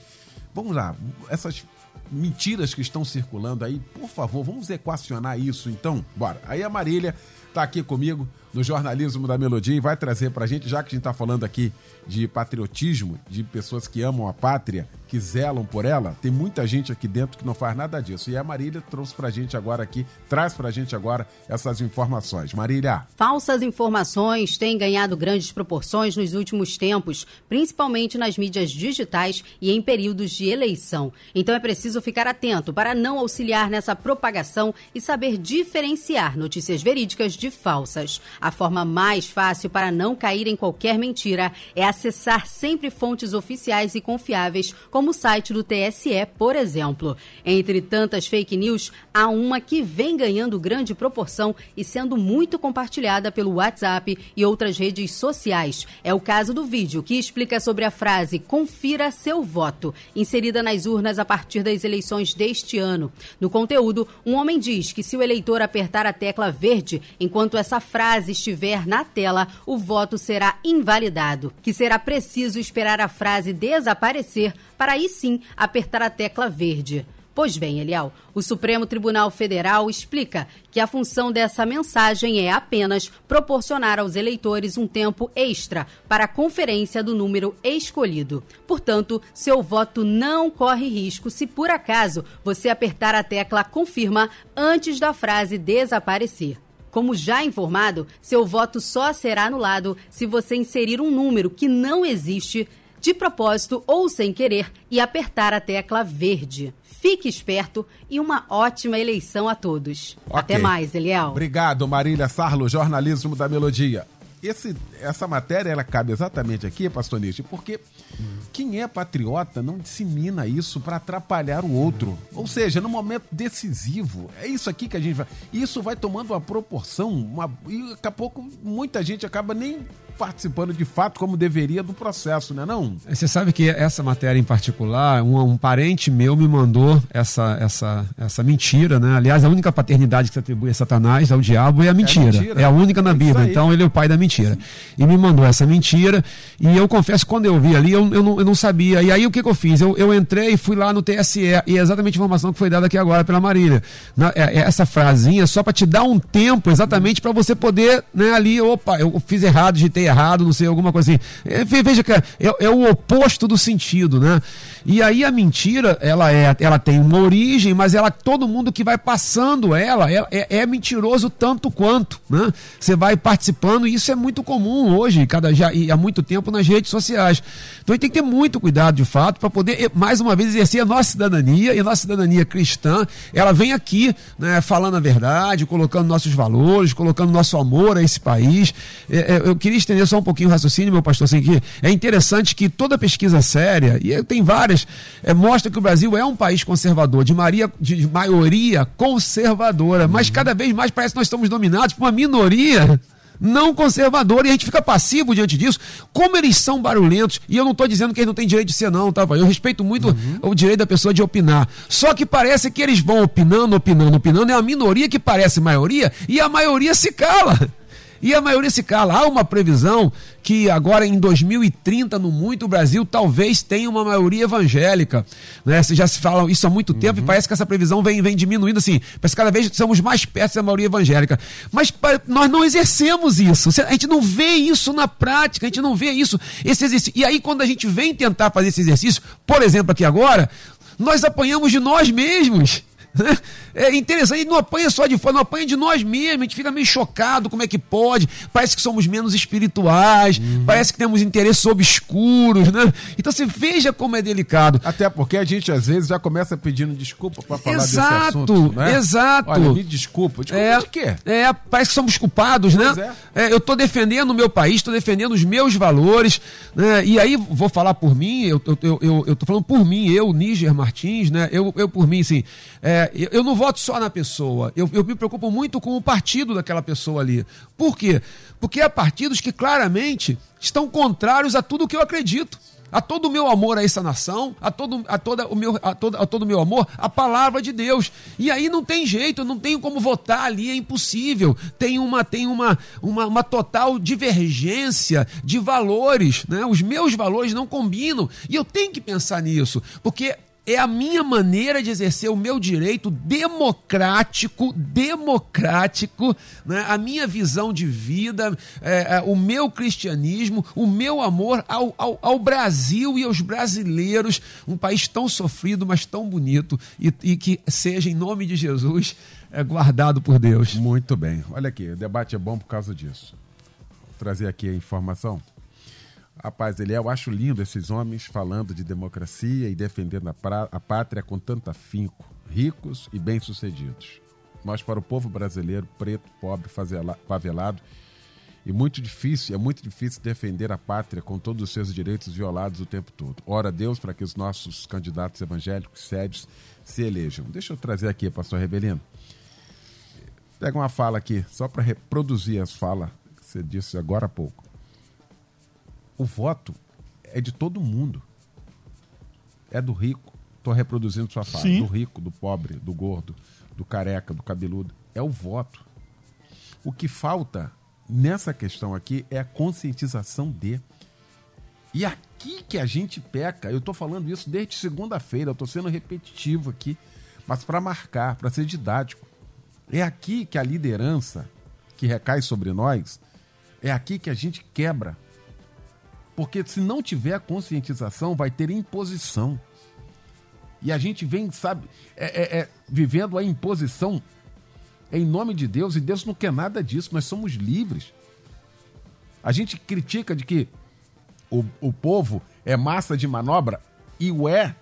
vamos lá, essas mentiras que estão circulando aí, por favor, vamos equacionar isso então? Bora. Aí a Marília tá aqui comigo. No jornalismo da Melodia e vai trazer para a gente, já que a gente está falando aqui de patriotismo, de pessoas que amam a pátria, que zelam por ela, tem muita gente aqui dentro que não faz nada disso. E a Marília trouxe para a gente agora aqui, traz para a gente agora essas informações. Marília. Falsas informações têm ganhado grandes proporções nos últimos tempos, principalmente nas mídias digitais e em períodos de eleição. Então é preciso ficar atento para não auxiliar nessa propagação e saber diferenciar notícias verídicas de falsas. A forma mais fácil para não cair em qualquer mentira é acessar sempre fontes oficiais e confiáveis, como o site do TSE, por exemplo. Entre tantas fake news, há uma que vem ganhando grande proporção e sendo muito compartilhada pelo WhatsApp e outras redes sociais. É o caso do vídeo que explica sobre a frase confira seu voto, inserida nas urnas a partir das eleições deste ano. No conteúdo, um homem diz que se o eleitor apertar a tecla verde enquanto essa frase estiver na tela, o voto será invalidado, que será preciso esperar a frase desaparecer para aí sim apertar a tecla verde. Pois bem, Elial, o Supremo Tribunal Federal explica que a função dessa mensagem é apenas proporcionar aos eleitores um tempo extra para a conferência do número escolhido. Portanto, seu voto não corre risco se por acaso você apertar a tecla confirma antes da frase desaparecer. Como já informado, seu voto só será anulado se você inserir um número que não existe de propósito ou sem querer e apertar a tecla verde. Fique esperto e uma ótima eleição a todos. Ok. Até mais, Eliel. Obrigado, Marília Sarlo, jornalismo da Melodia. Esse, essa matéria ela cabe exatamente aqui, pastor Nietzsche, porque quem é patriota não dissemina isso para atrapalhar o outro. Ou seja, no momento decisivo, é isso aqui que a gente vai. Isso vai tomando uma proporção, uma, e daqui a pouco muita gente acaba nem participando de fato como deveria do processo, né não? Você sabe que essa matéria em particular, um, um parente meu me mandou essa, essa, essa mentira, né? Aliás, a única paternidade que se atribui a Satanás, ao diabo, é a mentira. É, mentira. é a única na É Bíblia. Então ele é o pai da mentira. E me mandou essa mentira. E eu confesso que quando eu vi ali, eu, eu, não, eu não sabia. E aí o que, que eu fiz? Eu, eu entrei e fui lá no TSE. E é exatamente a informação que foi dada aqui agora pela Marília. Na- é- é essa frasinha só para te dar um tempo exatamente para você poder, né, ali, opa, eu fiz errado, digitei errado, não sei, alguma coisa assim. É, ve- veja que é, é o oposto do sentido, né? E aí a mentira, ela é, ela tem uma origem, mas ela todo mundo que vai passando ela é, é, é mentiroso tanto quanto, né? Você vai participando e isso é muito comum hoje, cada já e há muito tempo nas redes sociais. Então a gente tem que ter muito cuidado de fato para poder eh, mais uma vez exercer a nossa cidadania e a nossa cidadania cristã, ela vem aqui, né, falando a verdade, colocando nossos valores, colocando nosso amor a esse país. É, é, eu queria só um pouquinho o raciocínio, meu pastor, assim, que é interessante que toda pesquisa séria, e tem várias, é, mostra que o Brasil é um país conservador, de, maria, de maioria conservadora, mas cada vez mais parece que nós estamos dominados por uma minoria não conservadora e a gente fica passivo diante disso. Como eles são barulhentos, e eu não estou dizendo que eles não têm direito de ser, não, tá? Eu respeito muito o direito da pessoa de opinar. Só que parece que eles vão opinando, opinando, opinando, é a minoria que parece maioria e a maioria se cala. E a maioria se cala. Há uma previsão que agora em 2030, no muito, o Brasil talvez tenha uma maioria evangélica. Né? Vocês já se falam isso há muito tempo e parece que essa previsão vem, vem diminuindo assim. Parece que cada vez somos mais perto da maioria evangélica. Mas nós não exercemos isso. A gente não vê isso na prática, a gente não vê isso, esse exercício. E aí, quando a gente vem tentar fazer esse exercício, por exemplo, aqui agora, nós apanhamos de nós mesmos. Né? É interessante, e não apanha só de fora, não apanha de nós mesmos, a gente fica meio chocado, como é que pode? Parece que somos menos espirituais, parece que temos interesses obscuros, né? Então você veja como é delicado. Até porque a gente às vezes já começa pedindo desculpa para falar desse Exato, assunto, né? exato. Olha, me desculpa. Desculpa É, de quê? é, parece que somos culpados, Pois né? É, eu estou defendendo o meu país, estou defendendo os meus valores, né? E aí vou falar por mim, eu, eu, eu, eu, eu tô falando por mim, eu, Níger Martins, né? Eu, eu por mim, assim, é, eu, eu não voto só na pessoa, eu, eu me preocupo muito com o partido daquela pessoa ali. Por quê? Porque há partidos que claramente estão contrários a tudo que eu acredito a todo o meu amor a essa nação, a todo, a toda o meu, a, toda, a todo o meu amor, a palavra de Deus. E aí não tem jeito, não tenho como votar ali, é impossível. Tem uma, tem uma, uma, uma total divergência de valores, né? Os meus valores não combinam. E eu tenho que pensar nisso, porque é a minha maneira de exercer o meu direito democrático, democrático, né? a minha visão de vida, é, é, o meu cristianismo, o meu amor ao, ao, ao, Brasil e aos brasileiros, um país tão sofrido, mas tão bonito, e, e que seja, em nome de Jesus, é, guardado por Deus. Muito bem. Olha aqui, o debate é bom por causa disso. Vou trazer aqui a informação. Rapaz, ele é, eu acho lindo esses homens falando de democracia e defendendo a, pra, a pátria com tanto afinco, ricos e bem-sucedidos. Mas para o povo brasileiro, preto, pobre, favelado, e muito difícil, é muito difícil defender a pátria com todos os seus direitos violados o tempo todo. Ora Deus para que os nossos candidatos evangélicos sérios se elejam. Deixa eu trazer aqui, pastor Rebelino. Pega uma fala aqui, só para reproduzir as falas que você disse agora há pouco o voto é de todo mundo. É do rico. Estou reproduzindo sua fala. Sim. Do rico, do pobre, do gordo, do careca, do cabeludo. É o voto. O que falta nessa questão aqui é a conscientização de. E aqui que a gente peca, eu estou falando isso desde segunda-feira, eu estou sendo repetitivo aqui, mas para marcar, para ser didático. É aqui que a liderança que recai sobre nós, é aqui que a gente quebra porque se não tiver conscientização, vai ter imposição. E a gente vem, sabe, é, é, é, vivendo a imposição em nome de Deus, e Deus não quer nada disso, nós somos livres. A gente critica de que o, o povo é massa de manobra, e o é,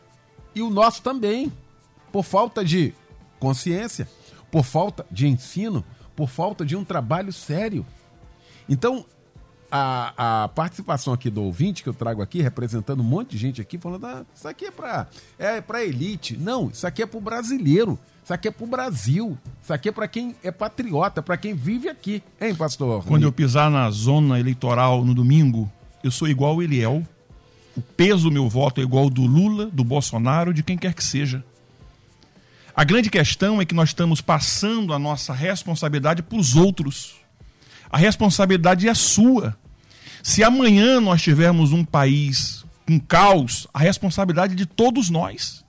e o nosso também, por falta de consciência, por falta de ensino, por falta de um trabalho sério. Então, a, a participação aqui do ouvinte que eu trago aqui, representando um monte de gente aqui, falando: ah, isso aqui é para é pra elite. Não, isso aqui é para o brasileiro. Isso aqui é para o Brasil. Isso aqui é para quem é patriota, para quem vive aqui. Hein, pastor? Quando eu pisar na zona eleitoral no domingo, eu sou igual o Eliel. O peso do meu voto é igual do Lula, do Bolsonaro, de quem quer que seja. A grande questão é que nós estamos passando a nossa responsabilidade para os outros. A responsabilidade é sua. Se amanhã nós tivermos um país com caos, a responsabilidade é de todos nós.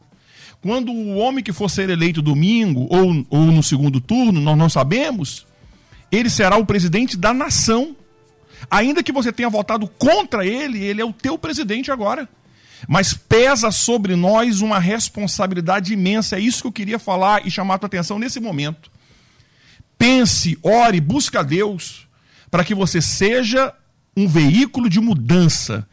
Quando o homem que for ser eleito domingo ou, ou no segundo turno, nós não sabemos, ele será o presidente da nação. Ainda que você tenha votado contra ele, ele é o teu presidente agora. Mas pesa sobre nós uma responsabilidade imensa. É isso que eu queria falar e chamar a tua atenção nesse momento. Pense, ore, busque a Deus para que você seja um veículo de mudança,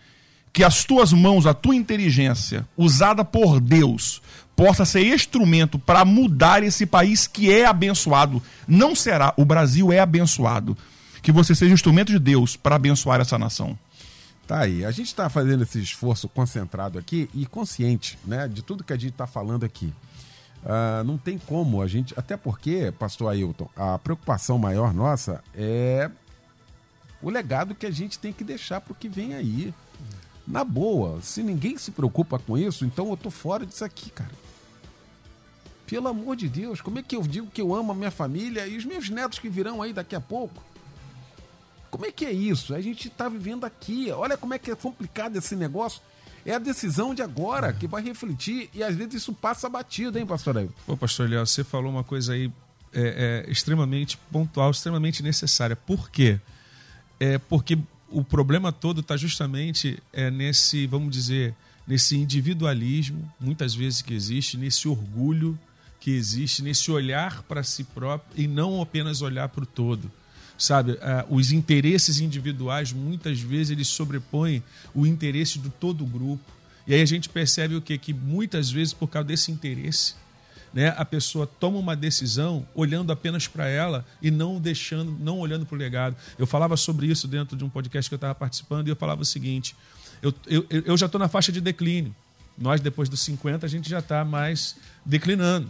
que as tuas mãos, a tua inteligência, usada por Deus, possa ser instrumento para mudar esse país que é abençoado. Não será, o Brasil é abençoado. Que você seja instrumento de Deus para abençoar essa nação. Tá aí. A gente está fazendo esse esforço concentrado aqui e consciente né, de tudo que a gente está falando aqui. Uh, não tem como a gente. Até porque, pastor Ailton, a preocupação maior nossa é o legado que a gente tem que deixar para o que vem aí. Na boa, se ninguém se preocupa com isso, então eu tô fora disso aqui, cara. Pelo amor de Deus, como é que eu digo que eu amo a minha família e os meus netos que virão aí daqui a pouco? Como é que é isso? A gente está vivendo aqui. Olha como é que é complicado esse negócio. É a decisão de agora que vai refletir e às vezes isso passa batido, hein, pastor aí? Ô, pastor Léo, você falou uma coisa aí é, é, extremamente pontual, extremamente necessária. Por quê? É porque o problema todo está justamente é, nesse, vamos dizer, nesse individualismo, muitas vezes que existe, nesse orgulho que existe, nesse olhar para si próprio e não apenas olhar para o todo. Sabe, é, os interesses individuais muitas vezes eles sobrepõem o interesse do todo o grupo. E aí a gente percebe o quê? Que muitas vezes, por causa desse interesse, né, a pessoa toma uma decisão olhando apenas para ela e não deixando, não olhando para o legado. Eu falava sobre isso dentro de um podcast que eu estava participando e eu falava o seguinte: eu, eu, eu já estou na faixa de declínio. Nós, depois dos 50, a gente já está mais declinando.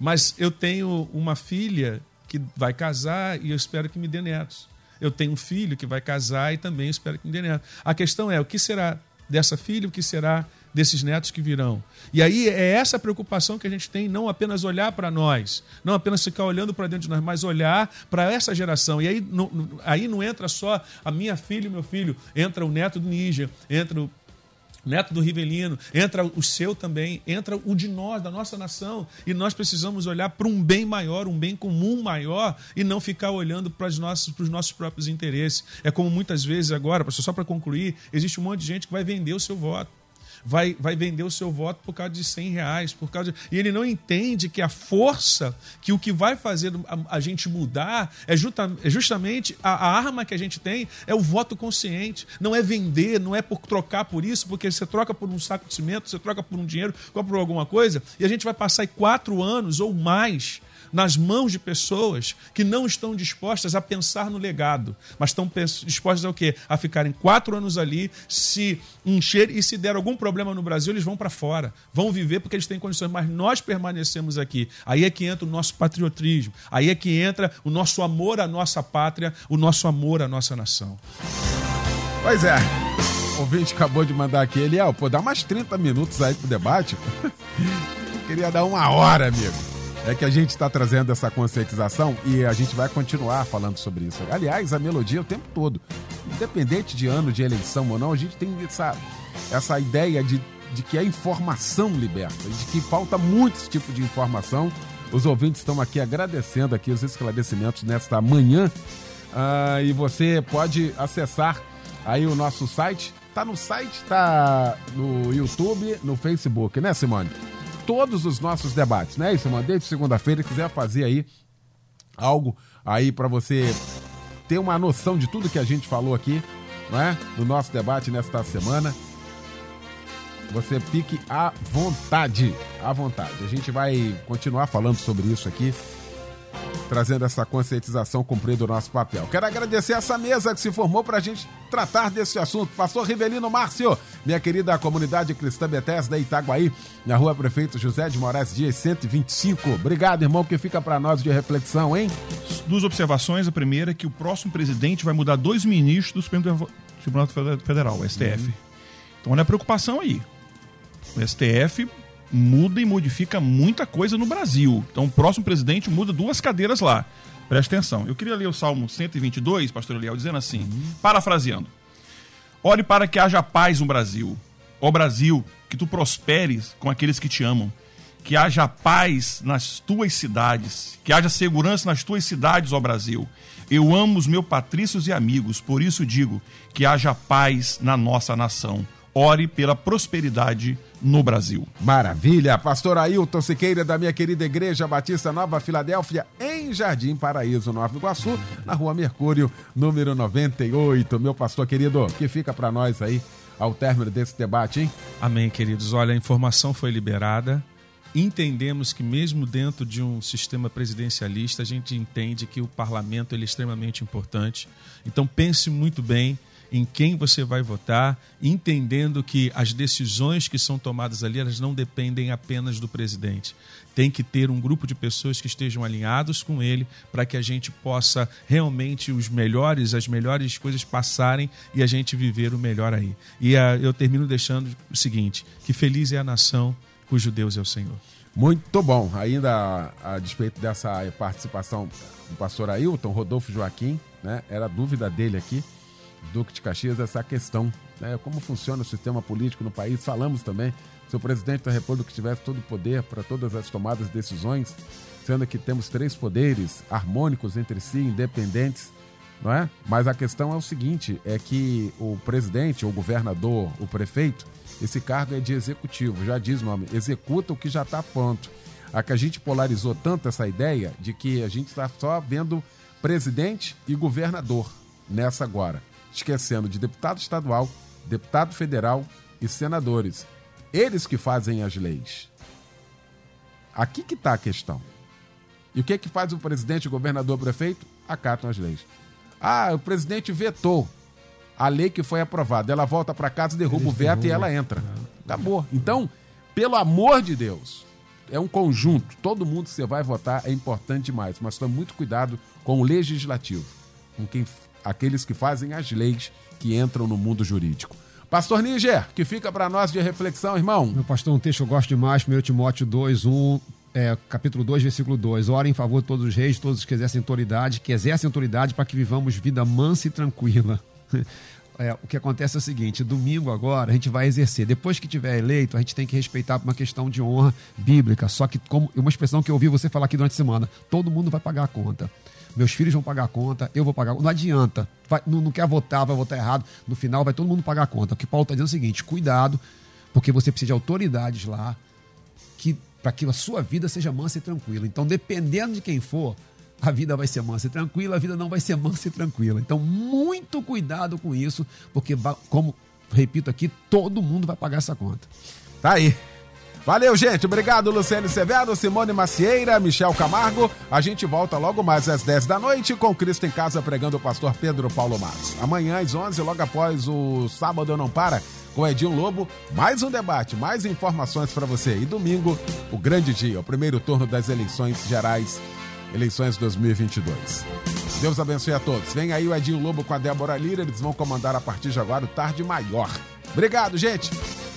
Mas eu tenho uma filha que vai casar e eu espero que me dê netos. Eu tenho um filho que vai casar e também espero que me dê netos. A questão é: o que será dessa filha, o que será desses netos que virão. E aí é essa preocupação que a gente tem, não apenas olhar para nós, não apenas ficar olhando para dentro de nós, mas olhar para essa geração. E aí não, aí não entra só a minha filha e meu filho, entra o neto do Níger, entra o neto do Rivelino, entra o seu também, entra o de nós, da nossa nação. E nós precisamos olhar para um bem maior, um bem comum maior, e não ficar olhando para os nossos, para os nossos próprios interesses. É como muitas vezes agora, só para concluir, existe um monte de gente que vai vender o seu voto vai, vai vender o seu voto por causa de 100 reais. Por causa de... E ele não entende que a força, que o que vai fazer a, a gente mudar é, justa, é justamente a, a, arma que a gente tem é o voto consciente. Não é vender, não é por trocar por isso, porque você troca por um saco de cimento, você troca por um dinheiro, troca por alguma coisa, e a gente vai passar quatro anos ou mais nas mãos de pessoas que não estão dispostas a pensar no legado, mas estão dispostas a quê? A ficarem quatro anos ali, se encher e se der algum problema no Brasil, eles vão para fora. Vão viver porque eles têm condições, mas nós permanecemos aqui. Aí é que entra o nosso patriotismo, aí é que entra o nosso amor à nossa pátria, o nosso amor à nossa nação. Pois é. O ouvinte acabou de mandar aqui, Eliel, pô, dá mais 30 minutos aí pro debate. Queria dar uma hora, amigo é que a gente está trazendo essa conscientização e a gente vai continuar falando sobre isso. Aliás, a melodia o tempo todo. Independente de ano de eleição ou não, a gente tem essa, essa ideia de, de que a informação liberta, de que falta muito esse tipo de informação. Os ouvintes estão aqui agradecendo aqui os esclarecimentos nesta manhã. Uh, e você pode acessar aí o nosso site. Tá no site, tá no YouTube, no Facebook, né, Simone? Todos os nossos debates, né? Isso, mandei de segunda-feira, quiser fazer aí algo aí para você ter uma noção de tudo que a gente falou aqui, né? No nosso debate nesta semana. Você fique à vontade, à vontade. A gente vai continuar falando sobre isso aqui trazendo essa conscientização cumprindo o nosso papel. Quero agradecer essa mesa que se formou para a gente tratar desse assunto. Pastor Rivelino Márcio, minha querida comunidade cristã Bethesda Itaguaí, na rua Prefeito José de Moraes Dias 125. Obrigado, irmão, que fica para nós de reflexão, hein? Duas observações. A primeira é que o próximo presidente vai mudar dois ministros do Supremo Tribunal Federal, o STF. Uhum. Então olha a preocupação aí. O STF muda e modifica muita coisa no Brasil. Então, o próximo presidente muda duas cadeiras lá. Preste atenção. Eu queria ler o Salmo 122, pastor Eliel, dizendo assim, uhum. parafraseando. Ore para que haja paz no Brasil. Ó Brasil, que tu prosperes com aqueles que te amam. Que haja paz nas tuas cidades. Que haja segurança nas tuas cidades, ó Brasil. Eu amo os meus patrícios e amigos, por isso digo que haja paz na nossa nação. Ore pela prosperidade no Brasil. Maravilha! Pastor Ailton Siqueira, da minha querida Igreja Batista Nova Filadélfia, em Jardim Paraíso, Nova Iguaçu, na rua Mercúrio, número 98. Meu pastor querido, que fica para nós aí ao término desse debate, hein? Amém, queridos. Olha, a informação foi liberada. Entendemos que mesmo dentro de um sistema presidencialista, a gente entende que o parlamento é extremamente importante. Então pense muito bem em quem você vai votar, entendendo que as decisões que são tomadas ali, elas não dependem apenas do presidente. Tem que ter um grupo de pessoas que estejam alinhados com ele para que a gente possa realmente os melhores, as melhores coisas passarem e a gente viver o melhor aí. E uh, eu termino deixando o seguinte: que feliz é a nação cujo Deus é o Senhor. Muito bom. Ainda a, a despeito dessa participação do pastor Ailton, Rodolfo Joaquim, né? Era dúvida dele aqui Duque de Caxias essa questão, né? como funciona o sistema político no país. Falamos também se o presidente da República tivesse todo o poder para todas as tomadas de decisões, sendo que temos três poderes harmônicos entre si, independentes, não é? Mas a questão é o seguinte, é que o presidente, o governador, o prefeito, esse cargo é de executivo, já diz o nome, executa o que já está pronto. A que a gente polarizou tanto essa ideia de que a gente está só vendo presidente e governador nessa agora esquecendo de deputado estadual, deputado federal e senadores. Eles que fazem as leis. Aqui que está a questão. E o que é que faz o presidente, o governador, o prefeito? Acatam as leis. Ah, o presidente vetou a lei que foi aprovada. Ela volta para casa, derruba Eles o veto derrubam. e ela entra. Acabou. Então, pelo amor de Deus, é um conjunto. Todo mundo que você vai votar é importante demais, mas tome muito cuidado com o legislativo, com quem aqueles que fazem as leis que entram no mundo jurídico. Pastor Níger, que fica para nós de reflexão, irmão. Meu pastor, um texto que eu gosto demais, 1 Timóteo 2, 1, é, capítulo 2, versículo 2. Ora em favor de todos os reis, todos os que exercem autoridade, que exercem autoridade para que vivamos vida mansa e tranquila. é, o que acontece é o seguinte: domingo agora a gente vai exercer. Depois que tiver eleito, a gente tem que respeitar uma questão de honra bíblica. Só que, como uma expressão que eu ouvi você falar aqui durante a semana, todo mundo vai pagar a conta. Meus filhos vão pagar a conta, eu vou pagar. Não adianta. Vai, não, não, quer votar, vai votar errado. No final vai todo mundo pagar a conta. O que Paulo está dizendo é o seguinte: cuidado, porque você precisa de autoridades lá que para que a sua vida seja mansa e tranquila. Então, dependendo de quem for, a vida vai ser mansa e tranquila, a vida não vai ser mansa e tranquila. Então, muito cuidado com isso, porque, como repito aqui, todo mundo vai pagar essa conta. Tá aí. Valeu, gente. Obrigado, Luciano Severo, Simone Macieira, Michel Camargo. A gente volta logo mais às 10 da noite com Cristo em Casa pregando o pastor Pedro Paulo Matos. Amanhã às 11, logo após o Sábado Não Para, com Edinho Lobo, mais um debate, mais informações para você. E domingo, o grande dia, o primeiro turno das eleições gerais eleições 2022. Deus abençoe a todos. Vem aí o Edinho Lobo com a Débora Lira, eles vão comandar a partir de agora o Tarde Maior. Obrigado, gente.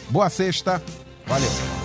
Boa sexta. Valeu.